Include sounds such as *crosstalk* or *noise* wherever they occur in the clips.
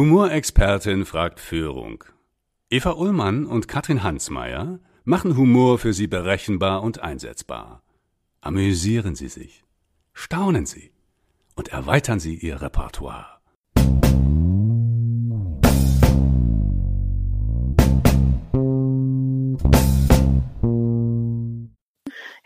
Humorexpertin fragt Führung. Eva Ullmann und Katrin Hansmeier machen Humor für Sie berechenbar und einsetzbar. Amüsieren Sie sich, staunen Sie und erweitern Sie Ihr Repertoire.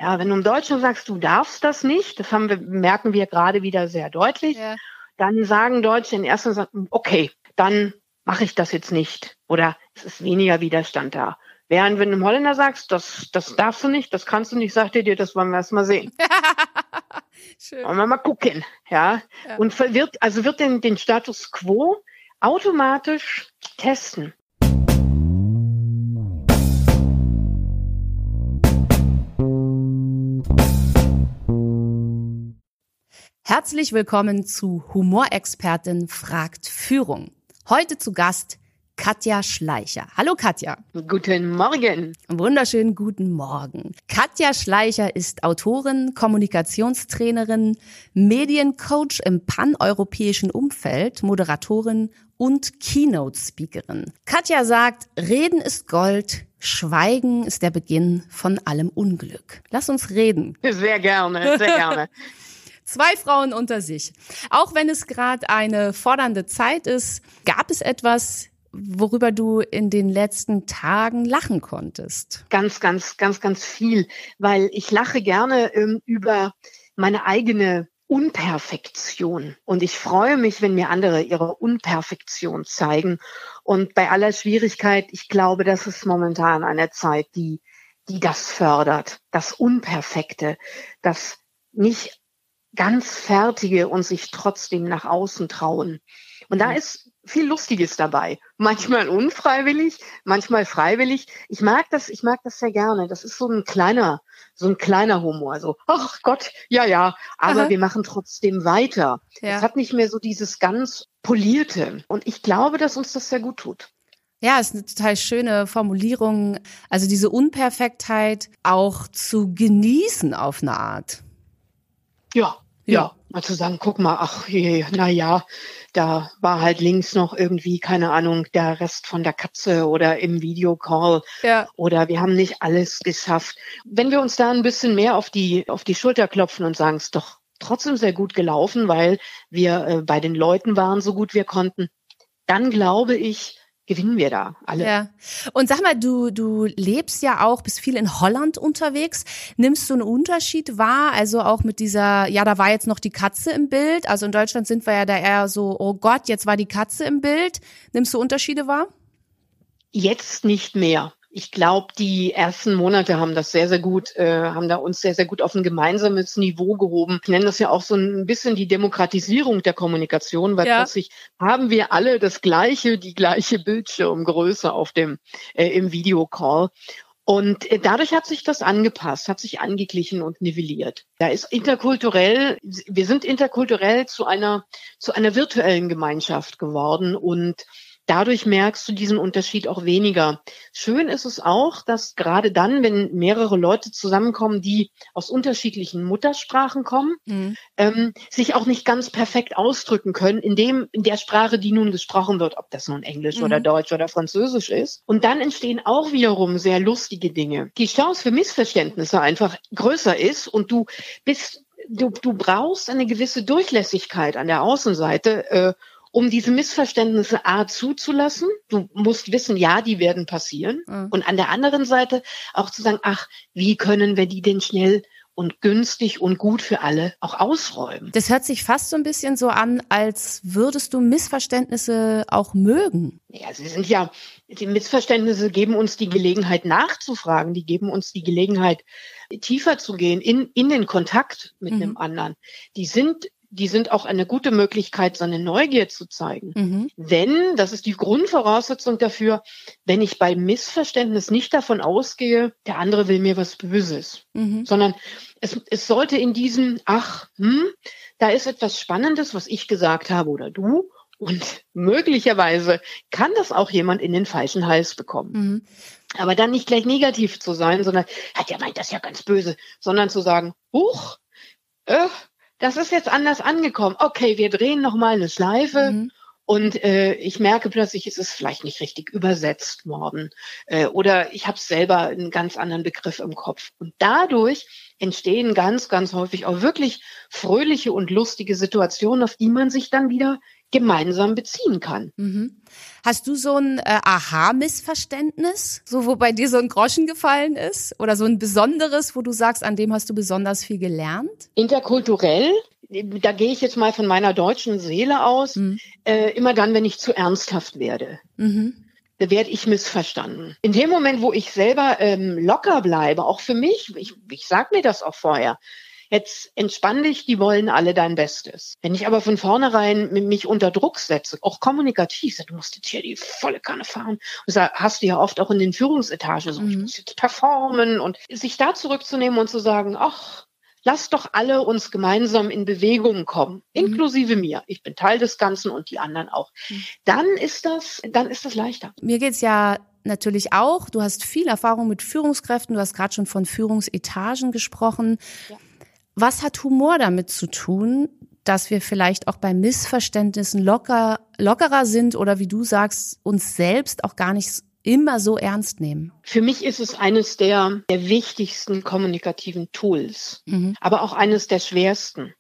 Ja, wenn du im Deutschen sagst, du darfst das nicht, das haben wir, merken wir gerade wieder sehr deutlich, ja. dann sagen Deutsche in erster Satz, okay, dann mache ich das jetzt nicht. Oder es ist weniger Widerstand da. Während wenn du einem Holländer sagst, das, das darfst du nicht, das kannst du nicht, sagt er dir, das wollen wir erst mal sehen. *laughs* Schön. Wollen wir mal gucken, ja. ja. Und wird, also wird den, den Status quo automatisch testen. Herzlich willkommen zu Humorexpertin fragt Führung. Heute zu Gast Katja Schleicher. Hallo Katja. Guten Morgen. Wunderschönen guten Morgen. Katja Schleicher ist Autorin, Kommunikationstrainerin, Mediencoach im paneuropäischen Umfeld, Moderatorin und Keynote-Speakerin. Katja sagt, Reden ist Gold, Schweigen ist der Beginn von allem Unglück. Lass uns reden. Sehr gerne, sehr gerne. *laughs* Zwei Frauen unter sich. Auch wenn es gerade eine fordernde Zeit ist, gab es etwas, worüber du in den letzten Tagen lachen konntest? Ganz, ganz, ganz, ganz viel, weil ich lache gerne ähm, über meine eigene Unperfektion. Und ich freue mich, wenn mir andere ihre Unperfektion zeigen. Und bei aller Schwierigkeit, ich glaube, das ist momentan eine Zeit, die, die das fördert. Das Unperfekte, das nicht ganz Fertige und sich trotzdem nach außen trauen. Und da mhm. ist viel Lustiges dabei. Manchmal unfreiwillig, manchmal freiwillig. Ich mag das, ich mag das sehr gerne. Das ist so ein kleiner, so ein kleiner Humor. So, ach Gott, ja, ja, aber Aha. wir machen trotzdem weiter. Ja. Es hat nicht mehr so dieses ganz polierte. Und ich glaube, dass uns das sehr gut tut. Ja, ist eine total schöne Formulierung. Also diese Unperfektheit auch zu genießen auf eine Art. Ja, ja, mal zu sagen, guck mal, ach je, na ja, da war halt links noch irgendwie, keine Ahnung, der Rest von der Katze oder im Videocall. Ja. Oder wir haben nicht alles geschafft. Wenn wir uns da ein bisschen mehr auf die, auf die Schulter klopfen und sagen, es ist doch trotzdem sehr gut gelaufen, weil wir äh, bei den Leuten waren, so gut wir konnten, dann glaube ich, gewinnen wir da alle. Ja. Und sag mal, du, du lebst ja auch, bist viel in Holland unterwegs. Nimmst du einen Unterschied wahr? Also auch mit dieser, ja, da war jetzt noch die Katze im Bild. Also in Deutschland sind wir ja da eher so, oh Gott, jetzt war die Katze im Bild. Nimmst du Unterschiede wahr? Jetzt nicht mehr ich glaube, die ersten Monate haben das sehr, sehr gut, äh, haben da uns sehr, sehr gut auf ein gemeinsames Niveau gehoben. Ich nenne das ja auch so ein bisschen die Demokratisierung der Kommunikation, weil ja. plötzlich haben wir alle das gleiche, die gleiche Bildschirmgröße auf dem äh, im Videocall. Und äh, dadurch hat sich das angepasst, hat sich angeglichen und nivelliert. Da ist interkulturell, wir sind interkulturell zu einer, zu einer virtuellen Gemeinschaft geworden und Dadurch merkst du diesen Unterschied auch weniger. Schön ist es auch, dass gerade dann, wenn mehrere Leute zusammenkommen, die aus unterschiedlichen Muttersprachen kommen, mhm. ähm, sich auch nicht ganz perfekt ausdrücken können, in dem, in der Sprache, die nun gesprochen wird, ob das nun Englisch mhm. oder Deutsch oder Französisch ist. Und dann entstehen auch wiederum sehr lustige Dinge. Die Chance für Missverständnisse einfach größer ist und du bist Du, du brauchst eine gewisse Durchlässigkeit an der Außenseite, äh, um diese Missverständnisse A zuzulassen. Du musst wissen, ja, die werden passieren. Mhm. Und an der anderen Seite auch zu sagen, ach, wie können wir die denn schnell und günstig und gut für alle auch ausräumen. Das hört sich fast so ein bisschen so an, als würdest du Missverständnisse auch mögen. Ja, sie sind ja, die Missverständnisse geben uns die Gelegenheit nachzufragen, die geben uns die Gelegenheit tiefer zu gehen in, in den Kontakt mit mhm. dem anderen. Die sind die sind auch eine gute Möglichkeit, seine Neugier zu zeigen. Mhm. Wenn, das ist die Grundvoraussetzung dafür, wenn ich bei Missverständnis nicht davon ausgehe, der andere will mir was Böses, mhm. sondern es, es sollte in diesem, ach, hm, da ist etwas Spannendes, was ich gesagt habe oder du, und *laughs* möglicherweise kann das auch jemand in den falschen Hals bekommen. Mhm. Aber dann nicht gleich negativ zu sein, sondern, hat ja meint das ja ganz böse, sondern zu sagen, huch, äh, das ist jetzt anders angekommen. Okay, wir drehen noch mal eine Schleife mhm. Und äh, ich merke plötzlich, es ist vielleicht nicht richtig übersetzt worden. Äh, oder ich habe selber einen ganz anderen Begriff im Kopf. Und dadurch entstehen ganz, ganz häufig auch wirklich fröhliche und lustige Situationen, auf die man sich dann wieder gemeinsam beziehen kann. Mhm. Hast du so ein äh, Aha-Missverständnis, so wo bei dir so ein Groschen gefallen ist? Oder so ein besonderes, wo du sagst, an dem hast du besonders viel gelernt? Interkulturell da gehe ich jetzt mal von meiner deutschen Seele aus, mhm. äh, immer dann, wenn ich zu ernsthaft werde. Mhm. Werde ich missverstanden. In dem Moment, wo ich selber ähm, locker bleibe, auch für mich, ich, ich sag mir das auch vorher, jetzt entspann dich, die wollen alle dein Bestes. Wenn ich aber von vornherein mich unter Druck setze, auch kommunikativ, du musst jetzt hier die volle Kanne fahren, und das hast du ja oft auch in den Führungsetagen so, mhm. ich muss jetzt performen und sich da zurückzunehmen und zu sagen, ach, lass doch alle uns gemeinsam in Bewegung kommen, mhm. inklusive mir. Ich bin Teil des Ganzen und die anderen auch. Mhm. Dann ist das, dann ist das leichter. Mir geht's ja natürlich auch. Du hast viel Erfahrung mit Führungskräften. Du hast gerade schon von Führungsetagen gesprochen. Ja. Was hat Humor damit zu tun, dass wir vielleicht auch bei Missverständnissen locker, lockerer sind oder wie du sagst, uns selbst auch gar nicht immer so ernst nehmen? Für mich ist es eines der, der wichtigsten kommunikativen Tools, mhm. aber auch eines der schwersten.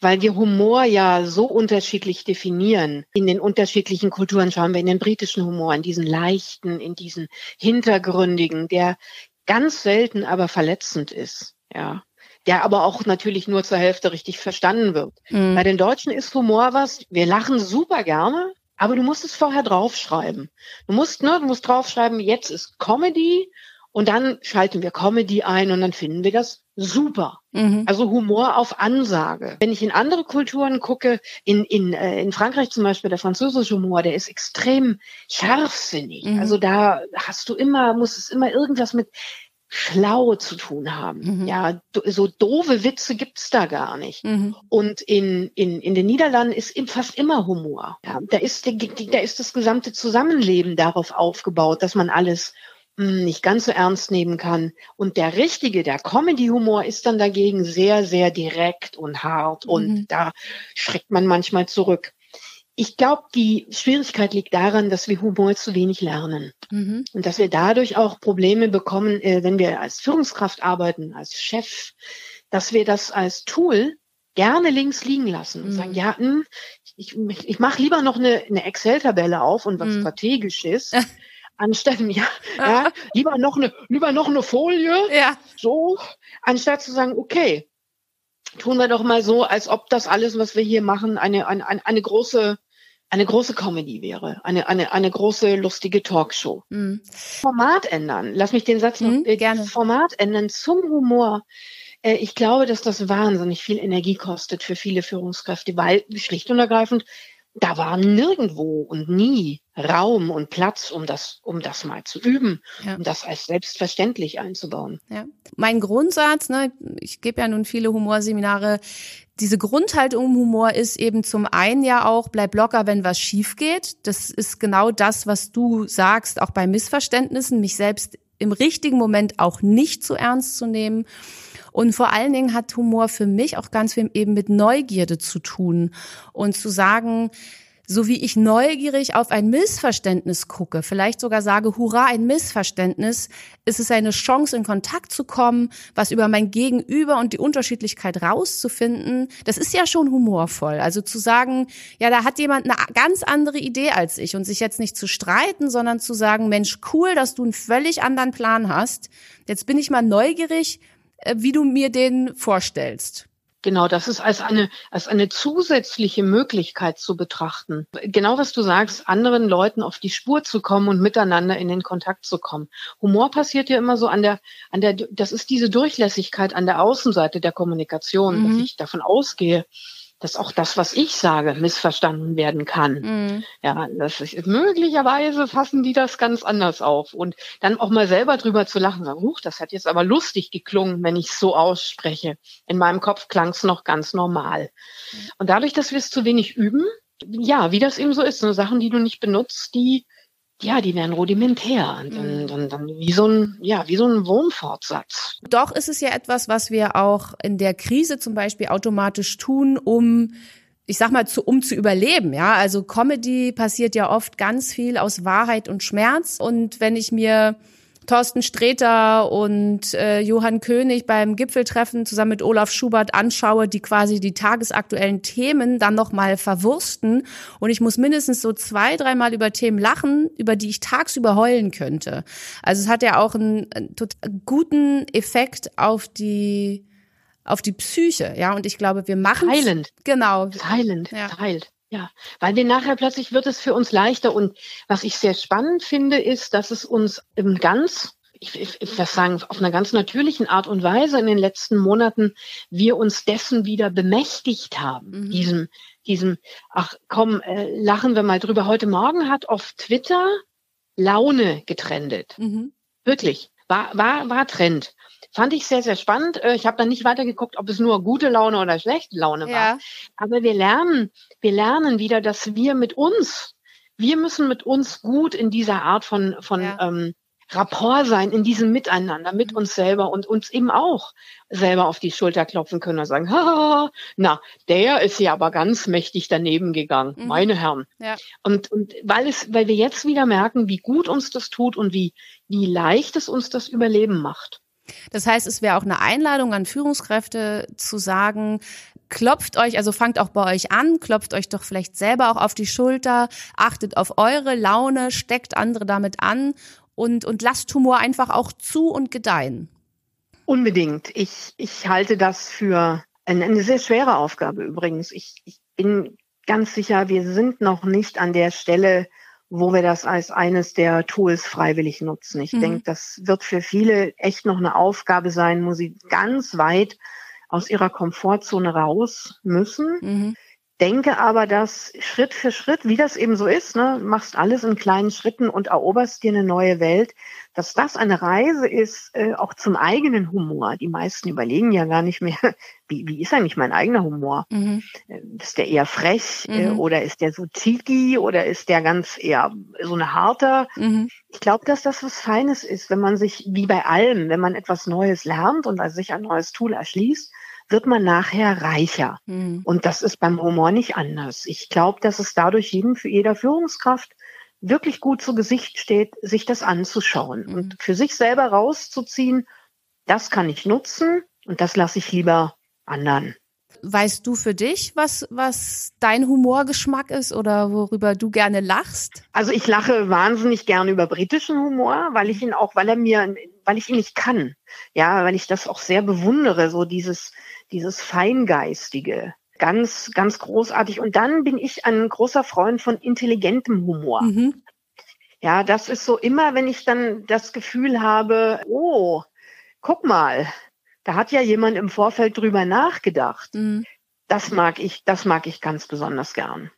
Weil wir Humor ja so unterschiedlich definieren. In den unterschiedlichen Kulturen schauen wir in den britischen Humor, in diesen leichten, in diesen hintergründigen, der ganz selten aber verletzend ist. Ja der aber auch natürlich nur zur Hälfte richtig verstanden wird. Mhm. Bei den Deutschen ist Humor was, wir lachen super gerne, aber du musst es vorher draufschreiben. Du musst, ne, du musst draufschreiben, jetzt ist Comedy und dann schalten wir Comedy ein und dann finden wir das super. Mhm. Also Humor auf Ansage. Wenn ich in andere Kulturen gucke, in, in, äh, in Frankreich zum Beispiel, der französische Humor, der ist extrem scharfsinnig. Mhm. Also da hast du immer, muss es immer irgendwas mit schlau zu tun haben. Mhm. Ja, so doofe Witze gibt's da gar nicht. Mhm. Und in, in, in den Niederlanden ist fast immer Humor. Ja, da ist, da ist das gesamte Zusammenleben darauf aufgebaut, dass man alles hm, nicht ganz so ernst nehmen kann. Und der richtige, der Comedy-Humor ist dann dagegen sehr, sehr direkt und hart und mhm. da schreckt man manchmal zurück. Ich glaube, die Schwierigkeit liegt daran, dass wir Humor zu wenig lernen mhm. und dass wir dadurch auch Probleme bekommen, äh, wenn wir als Führungskraft arbeiten, als Chef, dass wir das als Tool gerne links liegen lassen und mhm. sagen, ja, mh, hm, ich, ich mache lieber noch eine, eine Excel-Tabelle auf und was mhm. strategisch ist, anstatt *laughs* ja, ja, lieber noch eine, lieber noch eine Folie, ja. so, anstatt zu sagen, okay, tun wir doch mal so, als ob das alles, was wir hier machen, eine, eine, eine große eine große Comedy wäre, eine, eine, eine große lustige Talkshow. Mhm. Format ändern. Lass mich den Satz noch mhm, äh, gerne. Format ändern zum Humor. Äh, ich glaube, dass das wahnsinnig viel Energie kostet für viele Führungskräfte, weil schlicht und ergreifend da war nirgendwo und nie Raum und Platz, um das, um das mal zu üben, ja. um das als selbstverständlich einzubauen. Ja. Mein Grundsatz, ne, ich gebe ja nun viele Humorseminare, diese Grundhaltung im Humor ist eben zum einen ja auch, bleib locker, wenn was schief geht. Das ist genau das, was du sagst, auch bei Missverständnissen, mich selbst im richtigen Moment auch nicht zu ernst zu nehmen. Und vor allen Dingen hat Humor für mich auch ganz viel eben mit Neugierde zu tun und zu sagen, so wie ich neugierig auf ein Missverständnis gucke, vielleicht sogar sage, hurra, ein Missverständnis, ist es eine Chance, in Kontakt zu kommen, was über mein Gegenüber und die Unterschiedlichkeit rauszufinden. Das ist ja schon humorvoll. Also zu sagen, ja, da hat jemand eine ganz andere Idee als ich und sich jetzt nicht zu streiten, sondern zu sagen, Mensch, cool, dass du einen völlig anderen Plan hast. Jetzt bin ich mal neugierig, wie du mir den vorstellst. Genau, das ist als eine, als eine zusätzliche Möglichkeit zu betrachten. Genau was du sagst, anderen Leuten auf die Spur zu kommen und miteinander in den Kontakt zu kommen. Humor passiert ja immer so an der, an der, das ist diese Durchlässigkeit an der Außenseite der Kommunikation, mhm. dass ich davon ausgehe, dass auch das, was ich sage, missverstanden werden kann. Mhm. Ja, das ist möglicherweise fassen die das ganz anders auf und dann auch mal selber drüber zu lachen, sagen, huch, das hat jetzt aber lustig geklungen, wenn ich es so ausspreche. In meinem Kopf klang es noch ganz normal. Mhm. Und dadurch, dass wir es zu wenig üben, ja, wie das eben so ist, so Sachen, die du nicht benutzt, die ja, die werden rudimentär. Und dann, mhm. dann, dann wie so ein, ja, wie so ein Wurmfortsatz. Doch ist es ja etwas, was wir auch in der Krise zum Beispiel automatisch tun, um ich sag mal, zu, um zu überleben, ja. Also Comedy passiert ja oft ganz viel aus Wahrheit und Schmerz. Und wenn ich mir Thorsten Sträter und äh, Johann König beim Gipfeltreffen zusammen mit Olaf Schubert anschaue, die quasi die tagesaktuellen Themen dann nochmal verwursten. Und ich muss mindestens so zwei, dreimal über Themen lachen, über die ich tagsüber heulen könnte. Also es hat ja auch einen, einen guten Effekt auf die auf die Psyche, ja. Und ich glaube, wir machen heilend. Genau. Heilend, ja. heilt. Ja, weil wir nachher plötzlich wird es für uns leichter. Und was ich sehr spannend finde, ist, dass es uns im ganz ich, ich, ich das sagen, auf einer ganz natürlichen Art und Weise in den letzten Monaten wir uns dessen wieder bemächtigt haben. Mhm. Diesem, diesem, ach komm, äh, lachen wir mal drüber. Heute Morgen hat auf Twitter Laune getrendet. Mhm. Wirklich. War, war, war Trend. Fand ich sehr, sehr spannend. Äh, ich habe dann nicht weitergeguckt, ob es nur gute Laune oder schlechte Laune war. Ja. Aber wir lernen, wir lernen wieder, dass wir mit uns, wir müssen mit uns gut in dieser Art von, von ja. ähm, Rapport sein, in diesem Miteinander mit mhm. uns selber und uns eben auch selber auf die Schulter klopfen können und sagen, ha, na, der ist ja aber ganz mächtig daneben gegangen, mhm. meine Herren. Ja. Und, und weil es, weil wir jetzt wieder merken, wie gut uns das tut und wie, wie leicht es uns das Überleben macht. Das heißt, es wäre auch eine Einladung an Führungskräfte zu sagen, klopft euch, also fangt auch bei euch an, klopft euch doch vielleicht selber auch auf die Schulter, achtet auf eure Laune, steckt andere damit an und, und lasst Humor einfach auch zu und gedeihen. Unbedingt. Ich, ich halte das für eine, eine sehr schwere Aufgabe übrigens. Ich, ich bin ganz sicher, wir sind noch nicht an der Stelle, wo wir das als eines der Tools freiwillig nutzen. Ich mhm. denke, das wird für viele echt noch eine Aufgabe sein, wo sie ganz weit aus ihrer Komfortzone raus müssen. Mhm denke aber, dass Schritt für Schritt, wie das eben so ist, ne, machst alles in kleinen Schritten und eroberst dir eine neue Welt, dass das eine Reise ist, äh, auch zum eigenen Humor. Die meisten überlegen ja gar nicht mehr, *laughs* wie, wie ist eigentlich mein eigener Humor? Mhm. Äh, ist der eher frech äh, mhm. oder ist der so cheeky oder ist der ganz eher so eine harter? Mhm. Ich glaube, dass das was Feines ist, wenn man sich, wie bei allem, wenn man etwas Neues lernt und also sich ein neues Tool erschließt, wird man nachher reicher. Mhm. Und das ist beim Humor nicht anders. Ich glaube, dass es dadurch jedem, für jeder Führungskraft wirklich gut zu Gesicht steht, sich das anzuschauen mhm. und für sich selber rauszuziehen, das kann ich nutzen und das lasse ich lieber anderen. Weißt du für dich, was, was dein Humorgeschmack ist oder worüber du gerne lachst? Also ich lache wahnsinnig gerne über britischen Humor, weil ich ihn auch, weil er mir, weil ich ihn nicht kann. Ja, weil ich das auch sehr bewundere, so dieses, dieses Feingeistige. Ganz, ganz großartig. Und dann bin ich ein großer Freund von intelligentem Humor. Mhm. Ja, das ist so immer, wenn ich dann das Gefühl habe, oh, guck mal, da hat ja jemand im Vorfeld drüber nachgedacht. Mhm. Das mag ich, das mag ich ganz besonders gern.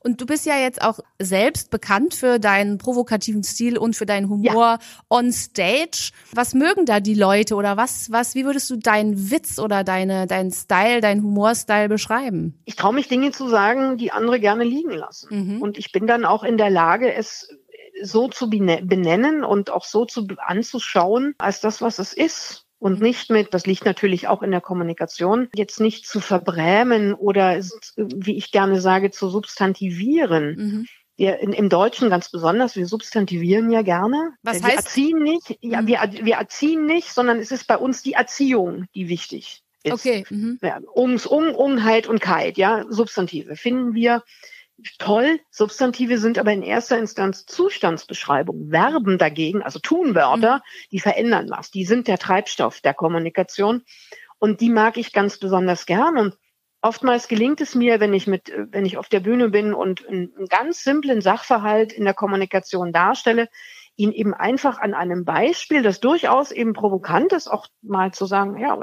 Und du bist ja jetzt auch selbst bekannt für deinen provokativen Stil und für deinen Humor ja. on stage. Was mögen da die Leute oder was, was, wie würdest du deinen Witz oder deine, deinen Style, deinen Humorstyle beschreiben? Ich traue mich Dinge zu sagen, die andere gerne liegen lassen. Mhm. Und ich bin dann auch in der Lage, es so zu benennen und auch so zu anzuschauen, als das, was es ist und nicht mit, das liegt natürlich auch in der Kommunikation, jetzt nicht zu verbrämen oder, wie ich gerne sage, zu substantivieren. Mhm. Wir in, im Deutschen ganz besonders, wir substantivieren ja gerne. Was wir heißt? erziehen nicht, ja, mhm. wir, wir erziehen nicht, sondern es ist bei uns die Erziehung, die wichtig ist. Okay. Mhm. Ja, ums, um, Unheit und Kite, ja, Substantive finden wir toll. Substantive sind aber in erster Instanz Zustandsbeschreibungen. Verben dagegen, also Tunwörter, mhm. die verändern was. Die sind der Treibstoff der Kommunikation. Und die mag ich ganz besonders gern. Und oftmals gelingt es mir, wenn ich mit, wenn ich auf der Bühne bin und einen ganz simplen Sachverhalt in der Kommunikation darstelle, ihn eben einfach an einem Beispiel, das durchaus eben provokant ist, auch mal zu sagen, ja,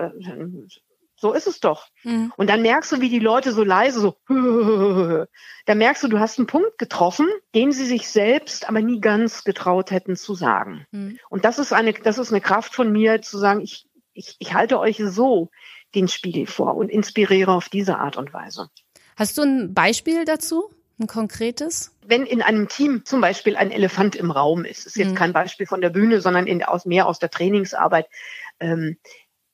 so ist es doch. Mhm. Und dann merkst du, wie die Leute so leise so, *laughs* da merkst du, du hast einen Punkt getroffen, den sie sich selbst aber nie ganz getraut hätten zu sagen. Mhm. Und das ist eine, das ist eine Kraft von mir zu sagen, ich, ich, ich halte euch so den Spiegel vor und inspiriere auf diese Art und Weise. Hast du ein Beispiel dazu? Ein konkretes? Wenn in einem Team zum Beispiel ein Elefant im Raum ist, ist jetzt mhm. kein Beispiel von der Bühne, sondern in, aus, mehr aus der Trainingsarbeit, ähm,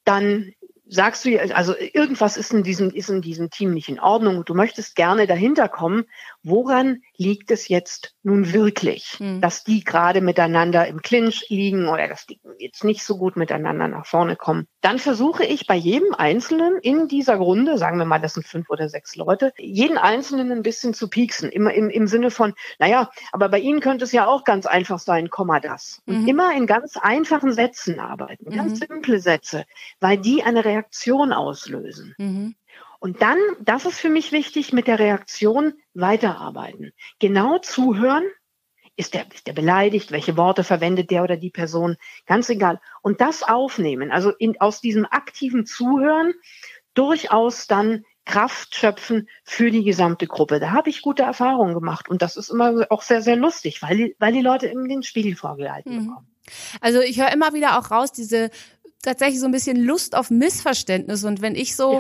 dann sagst du, also irgendwas ist in diesem, ist in diesem Team nicht in Ordnung du möchtest gerne dahinter kommen, woran liegt es jetzt nun wirklich, mhm. dass die gerade miteinander im Clinch liegen oder dass die jetzt nicht so gut miteinander nach vorne kommen. Dann versuche ich bei jedem Einzelnen in dieser Runde, sagen wir mal, das sind fünf oder sechs Leute, jeden Einzelnen ein bisschen zu pieksen. Immer im, im Sinne von, naja, aber bei Ihnen könnte es ja auch ganz einfach sein, Komma das. Und mhm. immer in ganz einfachen Sätzen arbeiten, ganz mhm. simple Sätze, weil die eine Reaktion auslösen. Und dann, das ist für mich wichtig, mit der Reaktion weiterarbeiten. Genau zuhören. Ist der, ist der beleidigt? Welche Worte verwendet der oder die Person? Ganz egal. Und das aufnehmen. Also in, aus diesem aktiven Zuhören durchaus dann Kraft schöpfen für die gesamte Gruppe. Da habe ich gute Erfahrungen gemacht. Und das ist immer auch sehr, sehr lustig, weil die, weil die Leute eben den Spiegel vorgehalten mhm. bekommen. Also ich höre immer wieder auch raus, diese tatsächlich so ein bisschen Lust auf Missverständnis. Und wenn ich so,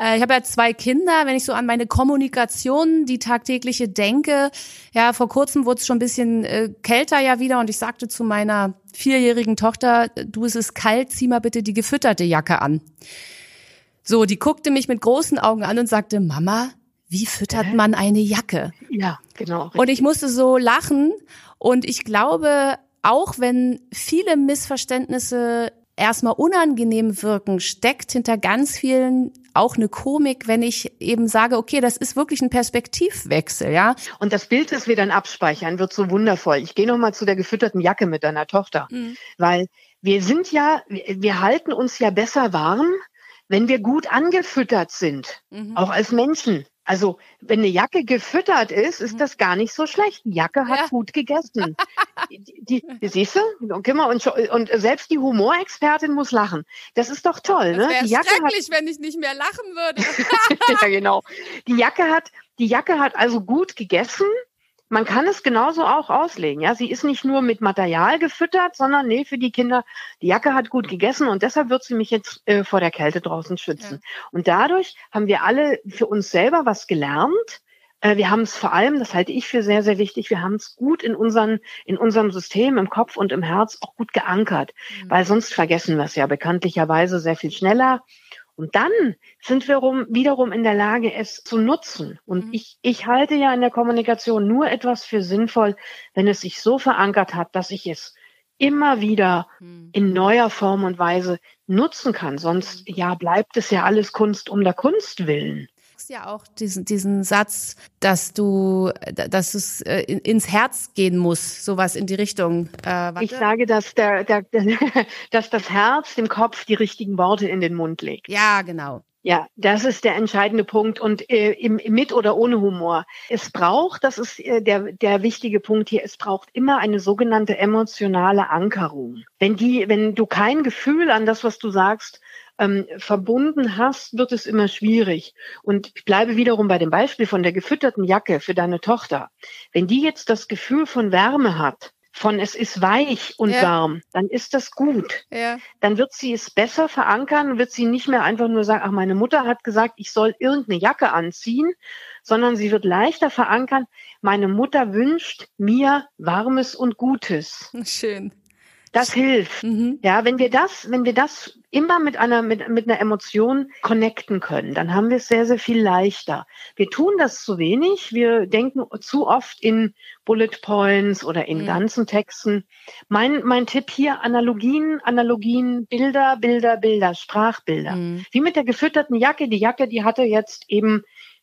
ja. äh, ich habe ja zwei Kinder, wenn ich so an meine Kommunikation, die tagtägliche denke, ja, vor kurzem wurde es schon ein bisschen äh, kälter ja wieder und ich sagte zu meiner vierjährigen Tochter, du es ist kalt, zieh mal bitte die gefütterte Jacke an. So, die guckte mich mit großen Augen an und sagte, Mama, wie füttert man eine Jacke? Ja, genau. Richtig. Und ich musste so lachen und ich glaube, auch wenn viele Missverständnisse erstmal unangenehm wirken, steckt hinter ganz vielen auch eine Komik, wenn ich eben sage, okay, das ist wirklich ein Perspektivwechsel, ja. Und das Bild, das wir dann abspeichern, wird so wundervoll. Ich gehe noch mal zu der gefütterten Jacke mit deiner Tochter, mhm. weil wir sind ja, wir halten uns ja besser warm, wenn wir gut angefüttert sind, mhm. auch als Menschen. Also, wenn eine Jacke gefüttert ist, ist mhm. das gar nicht so schlecht. Die Jacke hat ja. gut gegessen. *laughs* die, die, siehst du? Und, und selbst die Humorexpertin muss lachen. Das ist doch toll, das ne? Die Jacke schrecklich, hat, wenn ich nicht mehr lachen würde. *laughs* ja, genau. Die Jacke hat, die Jacke hat also gut gegessen man kann es genauso auch auslegen. Ja, sie ist nicht nur mit Material gefüttert, sondern nee, für die Kinder, die Jacke hat gut gegessen und deshalb wird sie mich jetzt äh, vor der Kälte draußen schützen. Ja. Und dadurch haben wir alle für uns selber was gelernt. Äh, wir haben es vor allem, das halte ich für sehr, sehr wichtig, wir haben es gut in, unseren, in unserem System, im Kopf und im Herz auch gut geankert, mhm. weil sonst vergessen wir es ja bekanntlicherweise sehr viel schneller. Und dann sind wir wiederum in der Lage, es zu nutzen. Und mhm. ich, ich halte ja in der Kommunikation nur etwas für sinnvoll, wenn es sich so verankert hat, dass ich es immer wieder mhm. in neuer Form und Weise nutzen kann. Sonst, mhm. ja, bleibt es ja alles Kunst um der Kunst willen ja auch diesen, diesen Satz, dass du, dass es äh, ins Herz gehen muss, sowas in die Richtung. Äh, ich sage, dass der, der, *laughs* dass das Herz dem Kopf die richtigen Worte in den Mund legt. Ja, genau. Ja, das ist der entscheidende Punkt und äh, im, mit oder ohne Humor. Es braucht, das ist äh, der, der wichtige Punkt hier, es braucht immer eine sogenannte emotionale Ankerung. Wenn die, wenn du kein Gefühl an das, was du sagst, ähm, verbunden hast, wird es immer schwierig. Und ich bleibe wiederum bei dem Beispiel von der gefütterten Jacke für deine Tochter. Wenn die jetzt das Gefühl von Wärme hat, von es ist weich und ja. warm, dann ist das gut. Ja. Dann wird sie es besser verankern, wird sie nicht mehr einfach nur sagen, ach, meine Mutter hat gesagt, ich soll irgendeine Jacke anziehen, sondern sie wird leichter verankern, meine Mutter wünscht mir Warmes und Gutes. *laughs* Schön. Das hilft. Mhm. Ja, wenn wir das, wenn wir das immer mit einer, mit, mit einer Emotion connecten können, dann haben wir es sehr, sehr viel leichter. Wir tun das zu wenig. Wir denken zu oft in Bullet Points oder in mhm. ganzen Texten. Mein, mein Tipp hier, Analogien, Analogien, Bilder, Bilder, Bilder, Sprachbilder. Mhm. Wie mit der gefütterten Jacke. Die Jacke, die hatte jetzt eben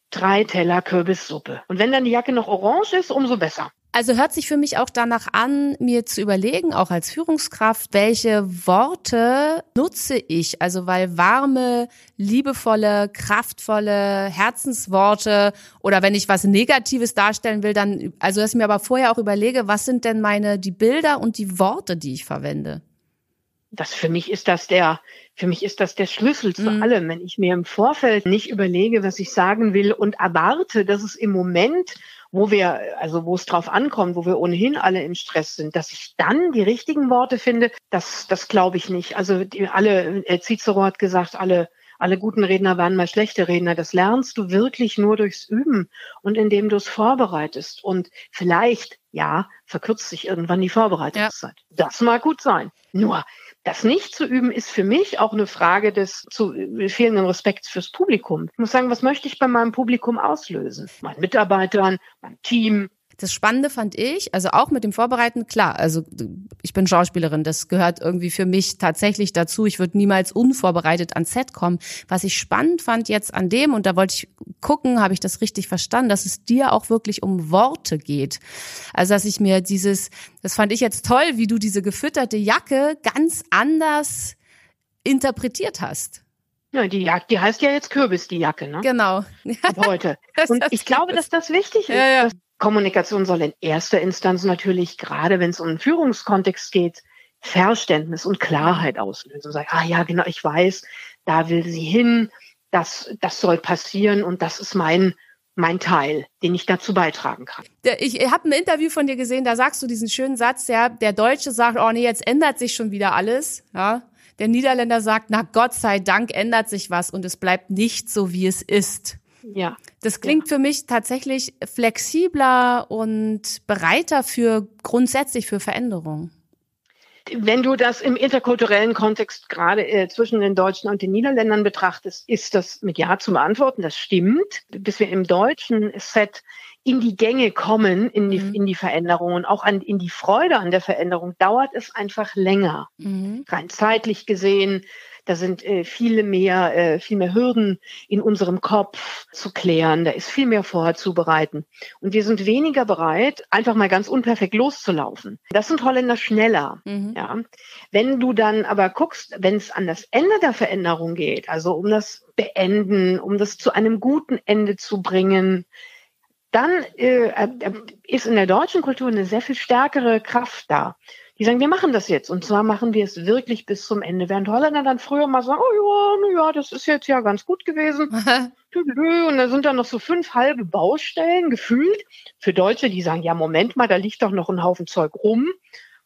drei Teller Kürbissuppe. Und wenn dann die Jacke noch orange ist, umso besser. Also hört sich für mich auch danach an, mir zu überlegen, auch als Führungskraft, welche Worte nutze ich? Also weil warme, liebevolle, kraftvolle Herzensworte oder wenn ich was Negatives darstellen will, dann, also dass ich mir aber vorher auch überlege, was sind denn meine, die Bilder und die Worte, die ich verwende? Das für mich ist das der, für mich ist das der Schlüssel zu mhm. allem. Wenn ich mir im Vorfeld nicht überlege, was ich sagen will und erwarte, dass es im Moment wo wir, also wo es drauf ankommt, wo wir ohnehin alle im Stress sind, dass ich dann die richtigen Worte finde, das, das glaube ich nicht. Also die, alle, äh, Cicero hat gesagt, alle, alle guten Redner waren mal schlechte Redner. Das lernst du wirklich nur durchs Üben und indem du es vorbereitest. Und vielleicht, ja, verkürzt sich irgendwann die Vorbereitungszeit. Ja. Das mag gut sein. Nur, Das nicht zu üben ist für mich auch eine Frage des zu äh, fehlenden Respekts fürs Publikum. Ich muss sagen, was möchte ich bei meinem Publikum auslösen? Meinen Mitarbeitern, meinem Team, das Spannende fand ich, also auch mit dem Vorbereiten, klar, also ich bin Schauspielerin, das gehört irgendwie für mich tatsächlich dazu. Ich würde niemals unvorbereitet ans Set kommen. Was ich spannend fand jetzt an dem, und da wollte ich gucken, habe ich das richtig verstanden, dass es dir auch wirklich um Worte geht. Also dass ich mir dieses, das fand ich jetzt toll, wie du diese gefütterte Jacke ganz anders interpretiert hast. Ja, die Jacke, die heißt ja jetzt Kürbis, die Jacke, ne? Genau. Ab heute. *laughs* Und ich glaube, dass das wichtig ist, ja, ja. Kommunikation soll in erster Instanz natürlich, gerade wenn es um einen Führungskontext geht, Verständnis und Klarheit auslösen. Sagen, ah ja, genau, ich weiß, da will sie hin, das, das soll passieren und das ist mein, mein Teil, den ich dazu beitragen kann. Ich habe ein Interview von dir gesehen, da sagst du diesen schönen Satz, ja, der Deutsche sagt, oh nee, jetzt ändert sich schon wieder alles, ja. Der Niederländer sagt, na Gott sei Dank ändert sich was und es bleibt nicht so, wie es ist. Ja. Das klingt ja. für mich tatsächlich flexibler und bereiter für grundsätzlich für Veränderungen. Wenn du das im interkulturellen Kontext gerade äh, zwischen den Deutschen und den Niederländern betrachtest, ist das mit Ja zu beantworten. Das stimmt. Bis wir im deutschen Set in die Gänge kommen, in die, mhm. in die Veränderung und auch an, in die Freude an der Veränderung, dauert es einfach länger. Mhm. Rein zeitlich gesehen, da sind äh, viele mehr, äh, viel mehr Hürden in unserem Kopf zu klären. Da ist viel mehr vorzubereiten. Und wir sind weniger bereit, einfach mal ganz unperfekt loszulaufen. Das sind Holländer schneller. Mhm. Ja. Wenn du dann aber guckst, wenn es an das Ende der Veränderung geht, also um das Beenden, um das zu einem guten Ende zu bringen, dann äh, äh ist in der deutschen Kultur eine sehr viel stärkere Kraft da die sagen, wir machen das jetzt. Und zwar machen wir es wirklich bis zum Ende. Während Holländer dann früher mal sagen, oh ja, ja, das ist jetzt ja ganz gut gewesen. *laughs* und da sind dann noch so fünf halbe Baustellen gefühlt. Für Deutsche, die sagen, ja, Moment mal, da liegt doch noch ein Haufen Zeug rum.